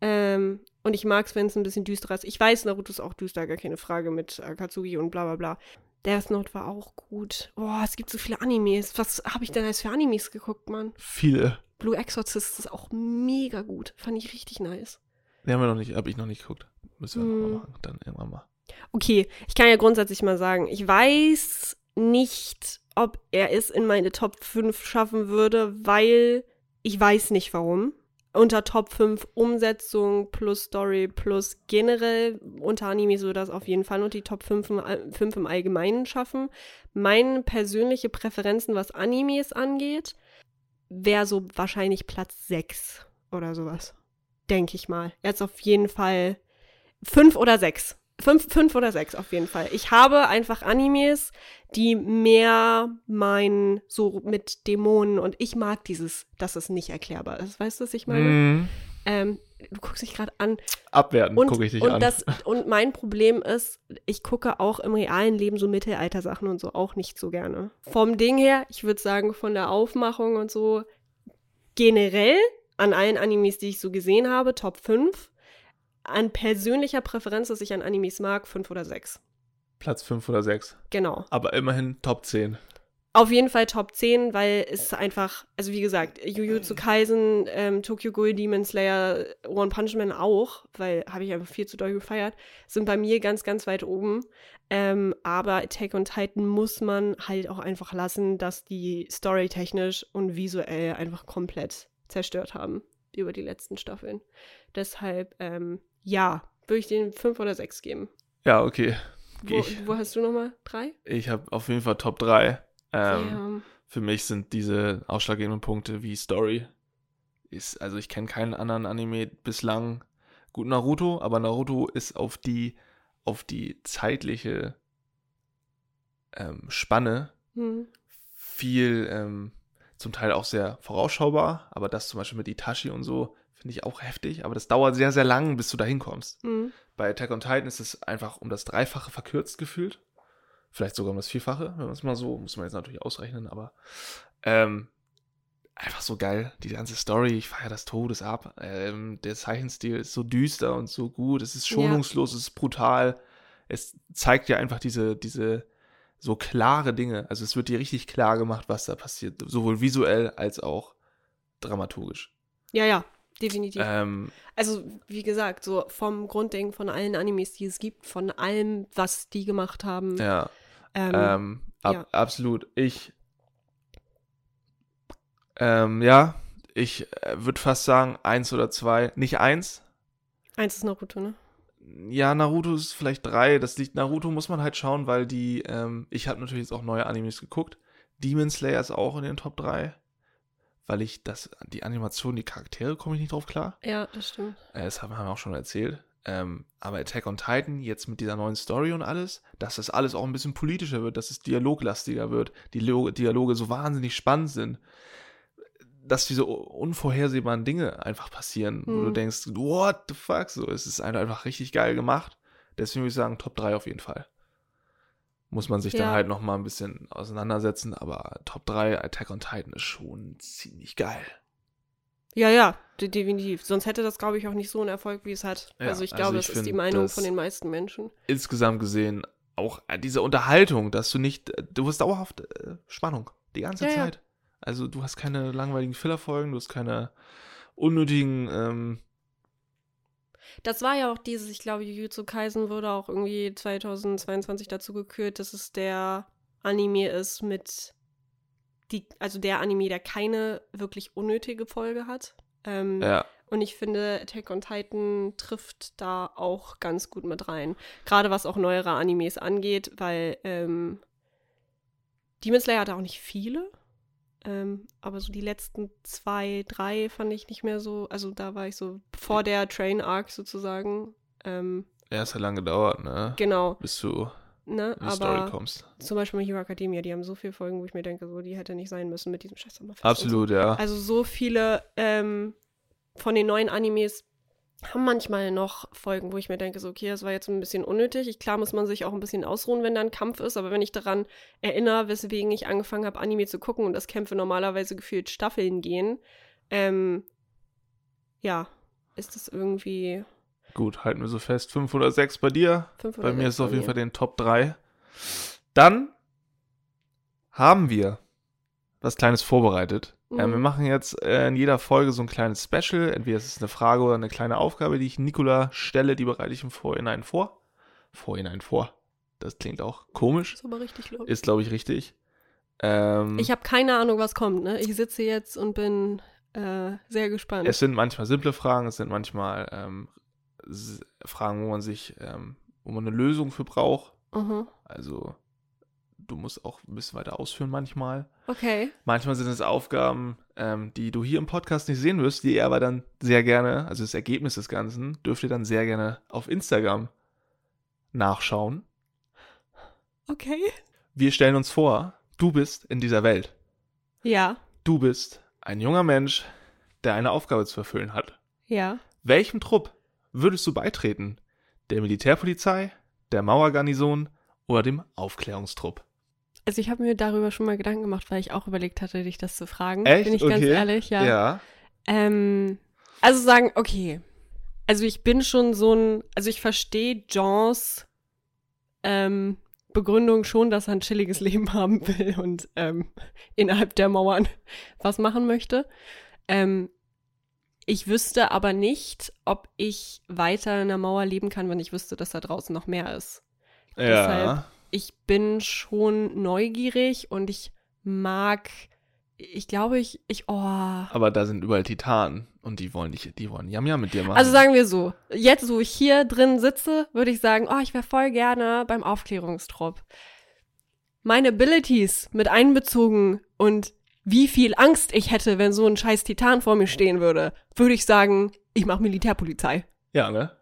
Ähm, und ich mag es, wenn es ein bisschen düsterer ist. Ich weiß, Naruto ist auch düster, gar keine Frage, mit Akatsuki und bla bla bla. Death Note war auch gut. Boah, es gibt so viele Animes. Was habe ich denn als für Animes geguckt, Mann? Viele. Blue Exorcist ist auch mega gut. Fand ich richtig nice. Die haben wir noch nicht, habe ich noch nicht geguckt. Müssen wir noch Hm. mal machen, dann irgendwann mal. Okay, ich kann ja grundsätzlich mal sagen, ich weiß nicht, ob er es in meine Top 5 schaffen würde, weil ich weiß nicht warum. Unter Top 5 Umsetzung plus Story plus generell unter Animes würde das auf jeden Fall und die Top 5 im, All- 5 im Allgemeinen schaffen. Meine persönliche Präferenzen, was Animes angeht, wäre so wahrscheinlich Platz 6 oder sowas. Denke ich mal. Jetzt auf jeden Fall 5 oder 6. Fünf, fünf oder sechs auf jeden Fall. Ich habe einfach Animes, die mehr mein, so mit Dämonen und ich mag dieses, dass es nicht erklärbar ist. Weißt du, was ich meine? Mm, Ähm, du guckst dich gerade an. abwerten, Und, gucke ich dich und, an. Das, und mein Problem ist, ich gucke auch im realen Leben so Mittelalter-Sachen und so auch nicht so gerne. Vom Ding her, ich würde sagen, von der Aufmachung und so, generell an allen Animes, die ich so gesehen habe, Top 5. An persönlicher Präferenz, dass ich an Animes mag, 5 oder 6. Platz 5 oder 6. Genau. Aber immerhin Top 10. Auf jeden Fall Top 10, weil es einfach, also wie gesagt, Jujutsu Kaisen, ähm, Tokyo Ghoul, Demon Slayer, One Punch Man auch, weil habe ich einfach viel zu doll gefeiert, sind bei mir ganz, ganz weit oben. Ähm, aber Attack on Titan muss man halt auch einfach lassen, dass die storytechnisch und visuell einfach komplett zerstört haben über die letzten Staffeln. Deshalb, ähm, ja, würde ich den 5 oder 6 geben. Ja, okay. Wo, ich. wo hast du nochmal? 3? Ich habe auf jeden Fall Top 3. Ähm. Für mich sind diese ausschlaggebenden Punkte wie Story. Ist, also ich kenne keinen anderen Anime bislang. Gut Naruto, aber Naruto ist auf die, auf die zeitliche ähm, Spanne Hm. viel, ähm, zum Teil auch sehr vorausschaubar, aber das zum Beispiel mit Itachi und so finde ich auch heftig, aber das dauert sehr, sehr lang, bis du da hinkommst. Hm. Bei Attack on Titan ist es einfach um das Dreifache verkürzt gefühlt. Vielleicht sogar um das Vierfache, wenn man es mal so, muss man jetzt natürlich ausrechnen, aber ähm, einfach so geil. Die ganze Story, ich feiere das Todes ab. Ähm, der Zeichenstil ist so düster und so gut. Es ist Ja. schonungslos, es ist brutal. Es zeigt ja einfach diese, diese so klare Dinge. Also es wird dir richtig klar gemacht, was da passiert. Sowohl visuell als auch dramaturgisch. Ja, ja, definitiv. Ähm, Also, wie gesagt, so vom Grundding von allen Animes, die es gibt, von allem, was die gemacht haben. ja. Ähm, Ähm, ab, ja. Absolut. Ich, ähm, ja, ich würde fast sagen, eins oder zwei. Nicht eins. eins ist Naruto, ne? Ja, Naruto ist vielleicht drei. Das liegt, Naruto muss man halt schauen, weil die, ähm, ich habe natürlich jetzt auch neue Animes geguckt. Demon Slayer ist auch in den Top 3. Weil ich das, die Animation, die Charaktere komme ich nicht drauf klar. Ja, das stimmt. Äh, Das haben wir auch schon erzählt. Ähm, aber Attack on Titan, jetzt mit dieser neuen Story und alles, dass das alles auch ein bisschen politischer wird, dass es dialoglastiger wird, die Lo Dialoge so wahnsinnig spannend sind, dass diese unvorhersehbaren Dinge einfach passieren, wo du Hm. denkst, what the fuck, so, es ist einfach richtig geil gemacht. Deswegen würde ich sagen, Top 3 auf jeden Fall. Muss man sich dann Ja. halt noch mal ein bisschen auseinandersetzen, aber Top 3 Attack on Titan ist schon ziemlich geil. Ja, ja, de definitiv. Sonst hätte das, glaube ich, auch nicht so einen Erfolg, wie es hat. Ja, also ich also glaube, ich das ist die Meinung von den meisten Menschen. insgesamt gesehen auch äh, diese Unterhaltung, dass du nicht, äh, du hast dauerhaft äh, Spannung die ganze ja. Zeit. Also du hast keine langweiligen Fillerfolgen, du hast keine unnötigen, ähm, Das war ja auch dieses, ich glaube, Jujutsu Kaisen wurde auch irgendwie 2022 dazu gekürt, dass es der Anime ist mit die, also der Anime, der keine wirklich unnötige Folge hat. Ähm, ja, Und ich finde, Attack on Titan trifft da auch ganz gut mit rein. Gerade was auch neuere Animes angeht, weil ähm, Demon Slayer hatte auch nicht viele. Ähm, aber so die letzten zwei, drei fand ich nicht mehr so. Also da war ich so vor der Train Arc sozusagen. Ähm, ja, es hat lange gedauert, ne? genau, Bis du ne? in die Story kommst. zum Beispiel My Hero Academia, die haben so viele Folgen, wo ich mir denke, so, die hätte nicht sein müssen mit diesem scheiß Sommerfest. und so. Absolut, ja. Also so viele ähm, von den neuen Animes haben manchmal noch Folgen, wo ich mir denke, so, okay, das war jetzt ein bisschen unnötig. Ich, klar muss man sich auch ein bisschen ausruhen, wenn da ein Kampf ist, aber wenn ich daran erinnere, weswegen ich angefangen habe, Anime zu gucken und dass Kämpfe normalerweise gefühlt Staffeln gehen, ähm, ja, ist das irgendwie Gut, halten wir so fest. 506 bei dir. fünf Bei oder mir sechs ist es auf jeden mir. Fall den Top 3. Dann haben wir was Kleines vorbereitet. Mhm. Äh, wir machen jetzt äh, in jeder Folge so ein kleines Special. Entweder es ist eine Frage oder eine kleine Aufgabe, die ich Nikola stelle, die bereite ich im Vorhinein vor. Vorhinein vor. Das klingt auch komisch. Ist aber richtig los. Ist, glaube ich, richtig. Ähm, Ich habe keine Ahnung, was kommt, ne? Ich sitze jetzt und bin äh, sehr gespannt. es sind manchmal simple Fragen, es sind manchmal ähm, Fragen, wo man sich, ähm, wo man eine Lösung für braucht. Mhm. Also du musst auch ein bisschen weiter ausführen manchmal. Okay. Manchmal sind es Aufgaben, ähm, die du hier im Podcast nicht sehen wirst, die ihr aber dann sehr gerne, also das Ergebnis des Ganzen, dürft ihr dann sehr gerne auf Instagram nachschauen. Okay. Wir stellen uns vor, du bist in dieser Welt. Ja. Du bist ein junger Mensch, der eine Aufgabe zu erfüllen hat. Ja. Welchem Trupp würdest du beitreten? Der Militärpolizei, der Mauergarnison oder dem Aufklärungstrupp? Also ich habe mir darüber schon mal Gedanken gemacht, weil ich auch überlegt hatte, dich das zu fragen. Echt? Bin ich ganz Okay. ehrlich, ja. ja. Ähm, also sagen, okay. Also ich bin schon so ein, also ich verstehe Johns ähm, Begründung schon, dass er ein chilliges Leben haben will und ähm, innerhalb der Mauern was machen möchte. Ähm, ich wüsste aber nicht, ob ich weiter in der Mauer leben kann, wenn ich wüsste, dass da draußen noch mehr ist. Ja. Deshalb- ich bin schon neugierig und ich mag, ich glaube, ich, ich, oh. Aber da sind überall Titanen und die wollen nicht, die wollen Yam Yam mit dir machen. Also sagen wir so, jetzt wo ich hier drin sitze, würde ich sagen, oh, ich wäre voll gerne beim Aufklärungstrupp. Meine Abilities mit einbezogen und wie viel Angst ich hätte, wenn so ein scheiß Titan vor mir stehen würde, würde ich sagen, ich mache Militärpolizei. ja, ne?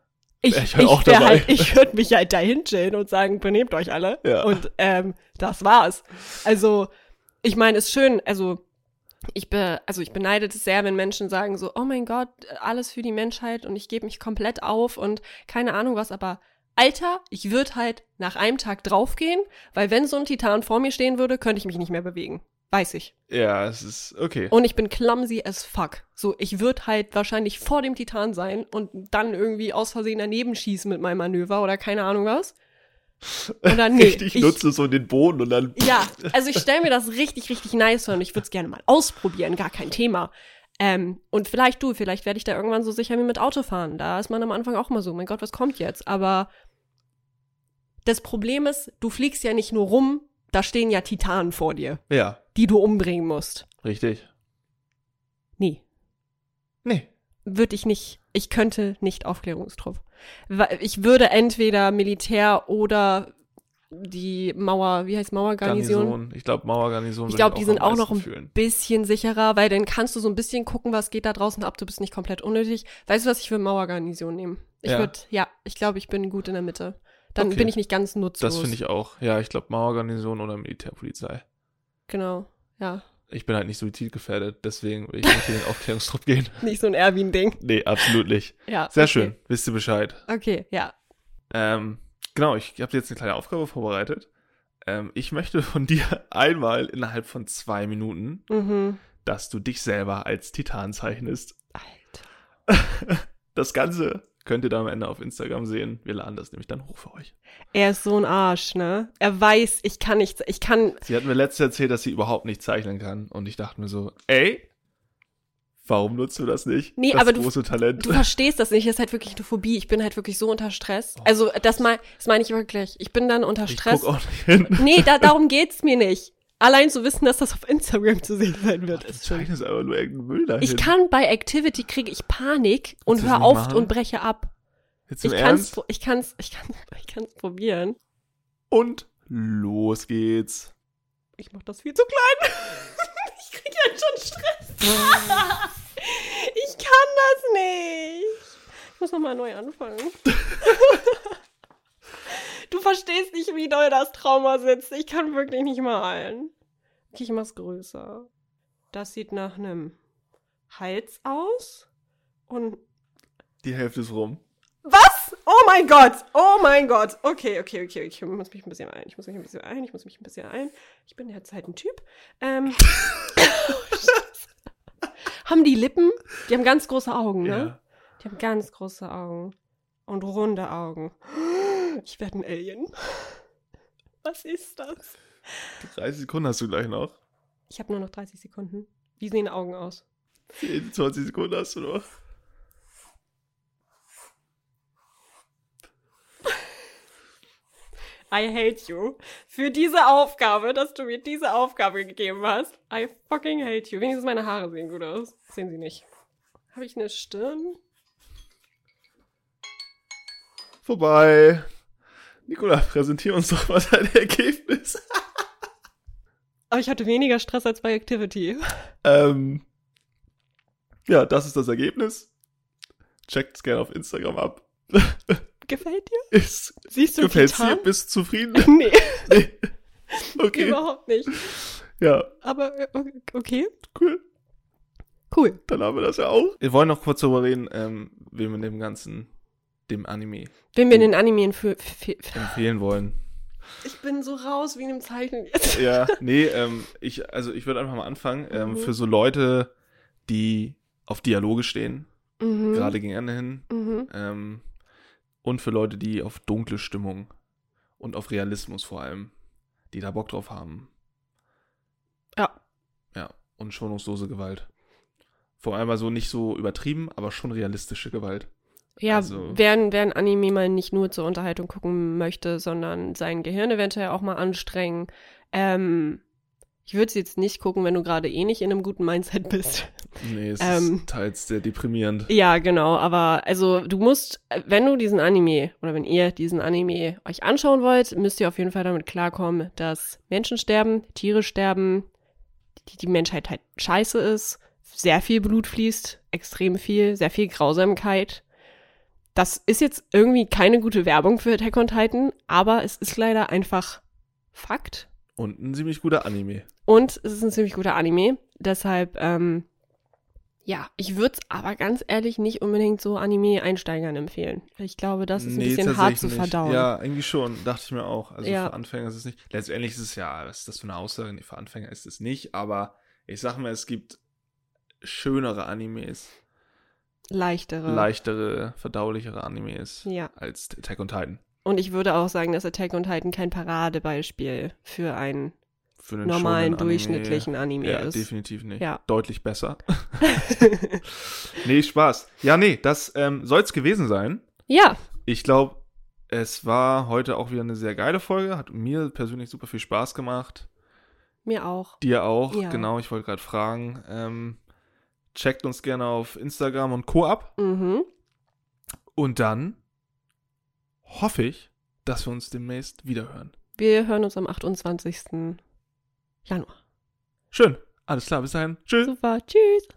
Ich, Ich auch dabei. Halt, ich würde mich halt dahin chillen und sagen, benehmt euch alle. Ja. Und ähm, das war's. Also, ich meine, ist schön, also ich be, also ich beneide es sehr, wenn Menschen sagen so, oh mein Gott, alles für die Menschheit und ich gebe mich komplett auf und keine Ahnung was, aber Alter, ich würde halt nach einem Tag draufgehen, weil wenn so ein Titan vor mir stehen würde, könnte ich mich nicht mehr bewegen. Weiß ich. Ja, es ist okay. Und ich bin clumsy as fuck. So, ich würde halt wahrscheinlich vor dem Titan sein und dann irgendwie aus Versehen daneben schießen mit meinem Manöver oder keine Ahnung was. Oder nee. Richtig ich, nutze so den Boden und dann. Ja, also ich stelle mir das richtig, richtig nice vor und ich würde es gerne mal ausprobieren, gar kein Thema. Ähm, und vielleicht du, vielleicht werde ich da irgendwann so sicher wie mit Autofahren. Da ist man am Anfang auch mal so, mein Gott, was kommt jetzt? Aber das Problem ist, du fliegst ja nicht nur rum, da stehen ja Titanen vor dir, Ja, die du umbringen musst. richtig. Nee, Nee. würde ich nicht. Ich könnte nicht Aufklärungstrupp. Ich würde entweder Militär oder die Mauer, wie heißt Mauergarnison? Garnison. Ich glaube, Mauergarnison. Ich glaube, die sind am auch noch ein fühlen. bisschen sicherer, weil dann kannst du so ein bisschen gucken, was geht da draußen ab. Du bist nicht komplett unnötig. Weißt du, was ich für Mauergarnison nehme? Ich Ja. würde, ja, ich glaube, ich bin gut in der Mitte. Dann Okay. bin ich nicht ganz nutzlos. Das finde ich auch. Ja, ich glaube, Mauergarnison oder Militärpolizei. Genau, ja. Ich bin halt nicht suizidgefährdet, deswegen will ich nicht in den Aufklärungstrupp gehen. Nicht so ein Erwin-Ding. Nee, absolut nicht. Ja. Sehr okay. schön. Wisst ihr Bescheid. Okay, ja. Ähm, genau, ich habe dir jetzt eine kleine Aufgabe vorbereitet. Ähm, ich möchte von dir einmal innerhalb von zwei Minuten, Mhm. dass du dich selber als Titan zeichnest. Alter. Das Ganze könnt ihr dann am Ende auf Instagram sehen. Wir laden das nämlich dann hoch für euch. Er ist so ein Arsch, ne? Er weiß, ich kann nichts, ich kann, Sie hat mir letztens erzählt, dass sie überhaupt nicht zeichnen kann. Und ich dachte mir so, ey, warum nutzt du das nicht? Nee, das aber du- große Talent. Du verstehst das nicht, das ist halt wirklich eine Phobie. Ich bin halt wirklich so unter Stress. Also, das, mein, das meine ich wirklich. Ich bin dann unter ich Stress. guck auch nicht hin. Nee, da, darum geht's mir nicht. Allein zu wissen, dass das auf Instagram zu sehen sein wird, Du ist schon. zeichnest einfach nur irgendeinen Müll dahin. Ich kann bei Activity kriege ich Panik und Willst du das hör nicht auf machen? und breche ab. Jetzt Ich kann's, ich kann's, ich kann's, ich kann's probieren. Und los geht's. Ich mach das viel zu klein. ich krieg jetzt schon Stress. ich kann das nicht. Ich muss nochmal neu anfangen. du verstehst nicht, wie doll das Trauma sitzt. Ich kann wirklich nicht malen. Okay, ich mach's größer. Das sieht nach einem Hals aus. Und Die Hälfte ist rum. was? Oh mein Gott! Oh mein Gott! Okay, okay, okay, okay. Ich muss mich ein bisschen ein. Ich muss mich ein bisschen ein. Ich muss mich ein bisschen ein. Ich bin derzeit ein Typ. Ähm. haben die Lippen? Die haben ganz große Augen, ne? Ja. Die haben ganz große Augen. Und runde Augen. Ich werde ein Alien. Was ist das? 30 Sekunden hast du gleich noch. Ich habe nur noch 30 Sekunden. Wie sehen Augen aus? 10, 20 Sekunden hast du noch. I hate you. Für diese Aufgabe, dass du mir diese Aufgabe gegeben hast. I fucking hate you. Wenigstens meine Haare sehen gut aus. Sehen sie nicht. Habe ich eine Stirn? Vorbei. Nikola, präsentier uns doch mal dein Ergebnis. Aber ich hatte weniger Stress als bei Activity. ähm, ja, das ist das Ergebnis. Checkt es gerne auf Instagram ab. Gefällt dir? Ist, Siehst du gefällt's dir? Bist du zufrieden? Nee, nee. Okay. überhaupt nicht. Ja, Aber äh, okay. cool. Cool. Dann haben wir das ja auch. Wir wollen noch kurz darüber reden, ähm, wem wir dem Ganzen, dem Anime, Wenn wir den Anime empfehlen wollen. Ich bin so raus wie in einem Zeichen jetzt. Ja, nee, ähm, ich, also ich würde einfach mal anfangen. Ähm, Mhm. Für so Leute, die auf Dialoge stehen, Mhm. gerade gegen Ende hin, Mhm. ähm, und für Leute, die auf dunkle Stimmung und auf Realismus vor allem, die da Bock drauf haben. Ja. Ja, und schonungslose Gewalt. Vor allem also nicht so übertrieben, aber schon realistische Gewalt. Ja, Also- wer, ein- wer ein Anime mal nicht nur zur Unterhaltung gucken möchte, sondern sein Gehirn eventuell auch mal anstrengen. Ähm, ich würde es jetzt nicht gucken, wenn du gerade eh nicht in einem guten Mindset bist. Nee, es Ähm. ist teils sehr deprimierend. Ja, genau, aber also du musst, wenn du diesen Anime oder wenn ihr diesen Anime euch anschauen wollt, müsst ihr auf jeden Fall damit klarkommen, dass Menschen sterben, Tiere sterben, die, die Menschheit halt scheiße ist, sehr viel Blut fließt, extrem viel, sehr viel Grausamkeit. Das ist jetzt irgendwie keine gute Werbung für Attack on Titan, aber es ist leider einfach Fakt. Und ein ziemlich guter Anime. Und es ist ein ziemlich guter Anime. Deshalb, ähm, Ja, ich würde es aber ganz ehrlich nicht unbedingt so Anime-Einsteigern empfehlen. Ich glaube, das ist ein Nee, bisschen hart zu nicht. verdauen. Ja, irgendwie schon, dachte ich mir auch. Also Ja. für Anfänger ist es nicht. Letztendlich ist es ja, was ist das für eine Aussage? Nee, für Anfänger ist es nicht, aber ich sag mal, es gibt schönere Animes, Leichtere. leichtere, verdaulichere Animes Ja. als Attack on Titan. Und ich würde auch sagen, dass Attack on Titan kein Paradebeispiel für einen Für einen normalen, Anime. durchschnittlichen Anime Ja, ist. definitiv nicht. Ja. Deutlich besser. nee, Spaß. Ja, nee, das ähm, soll es gewesen sein. ja, Ich glaube, es war heute auch wieder eine sehr geile Folge. Hat mir persönlich super viel Spaß gemacht. mir auch. Dir auch, Ja. genau. Ich wollte gerade fragen. Ähm, checkt uns gerne auf Instagram und Co. ab. Mhm. Und dann hoffe ich, dass wir uns demnächst wiederhören. Wir hören uns am 28. Januar. Schön. Alles klar, bis dahin. Tschüss. Super, tschüss.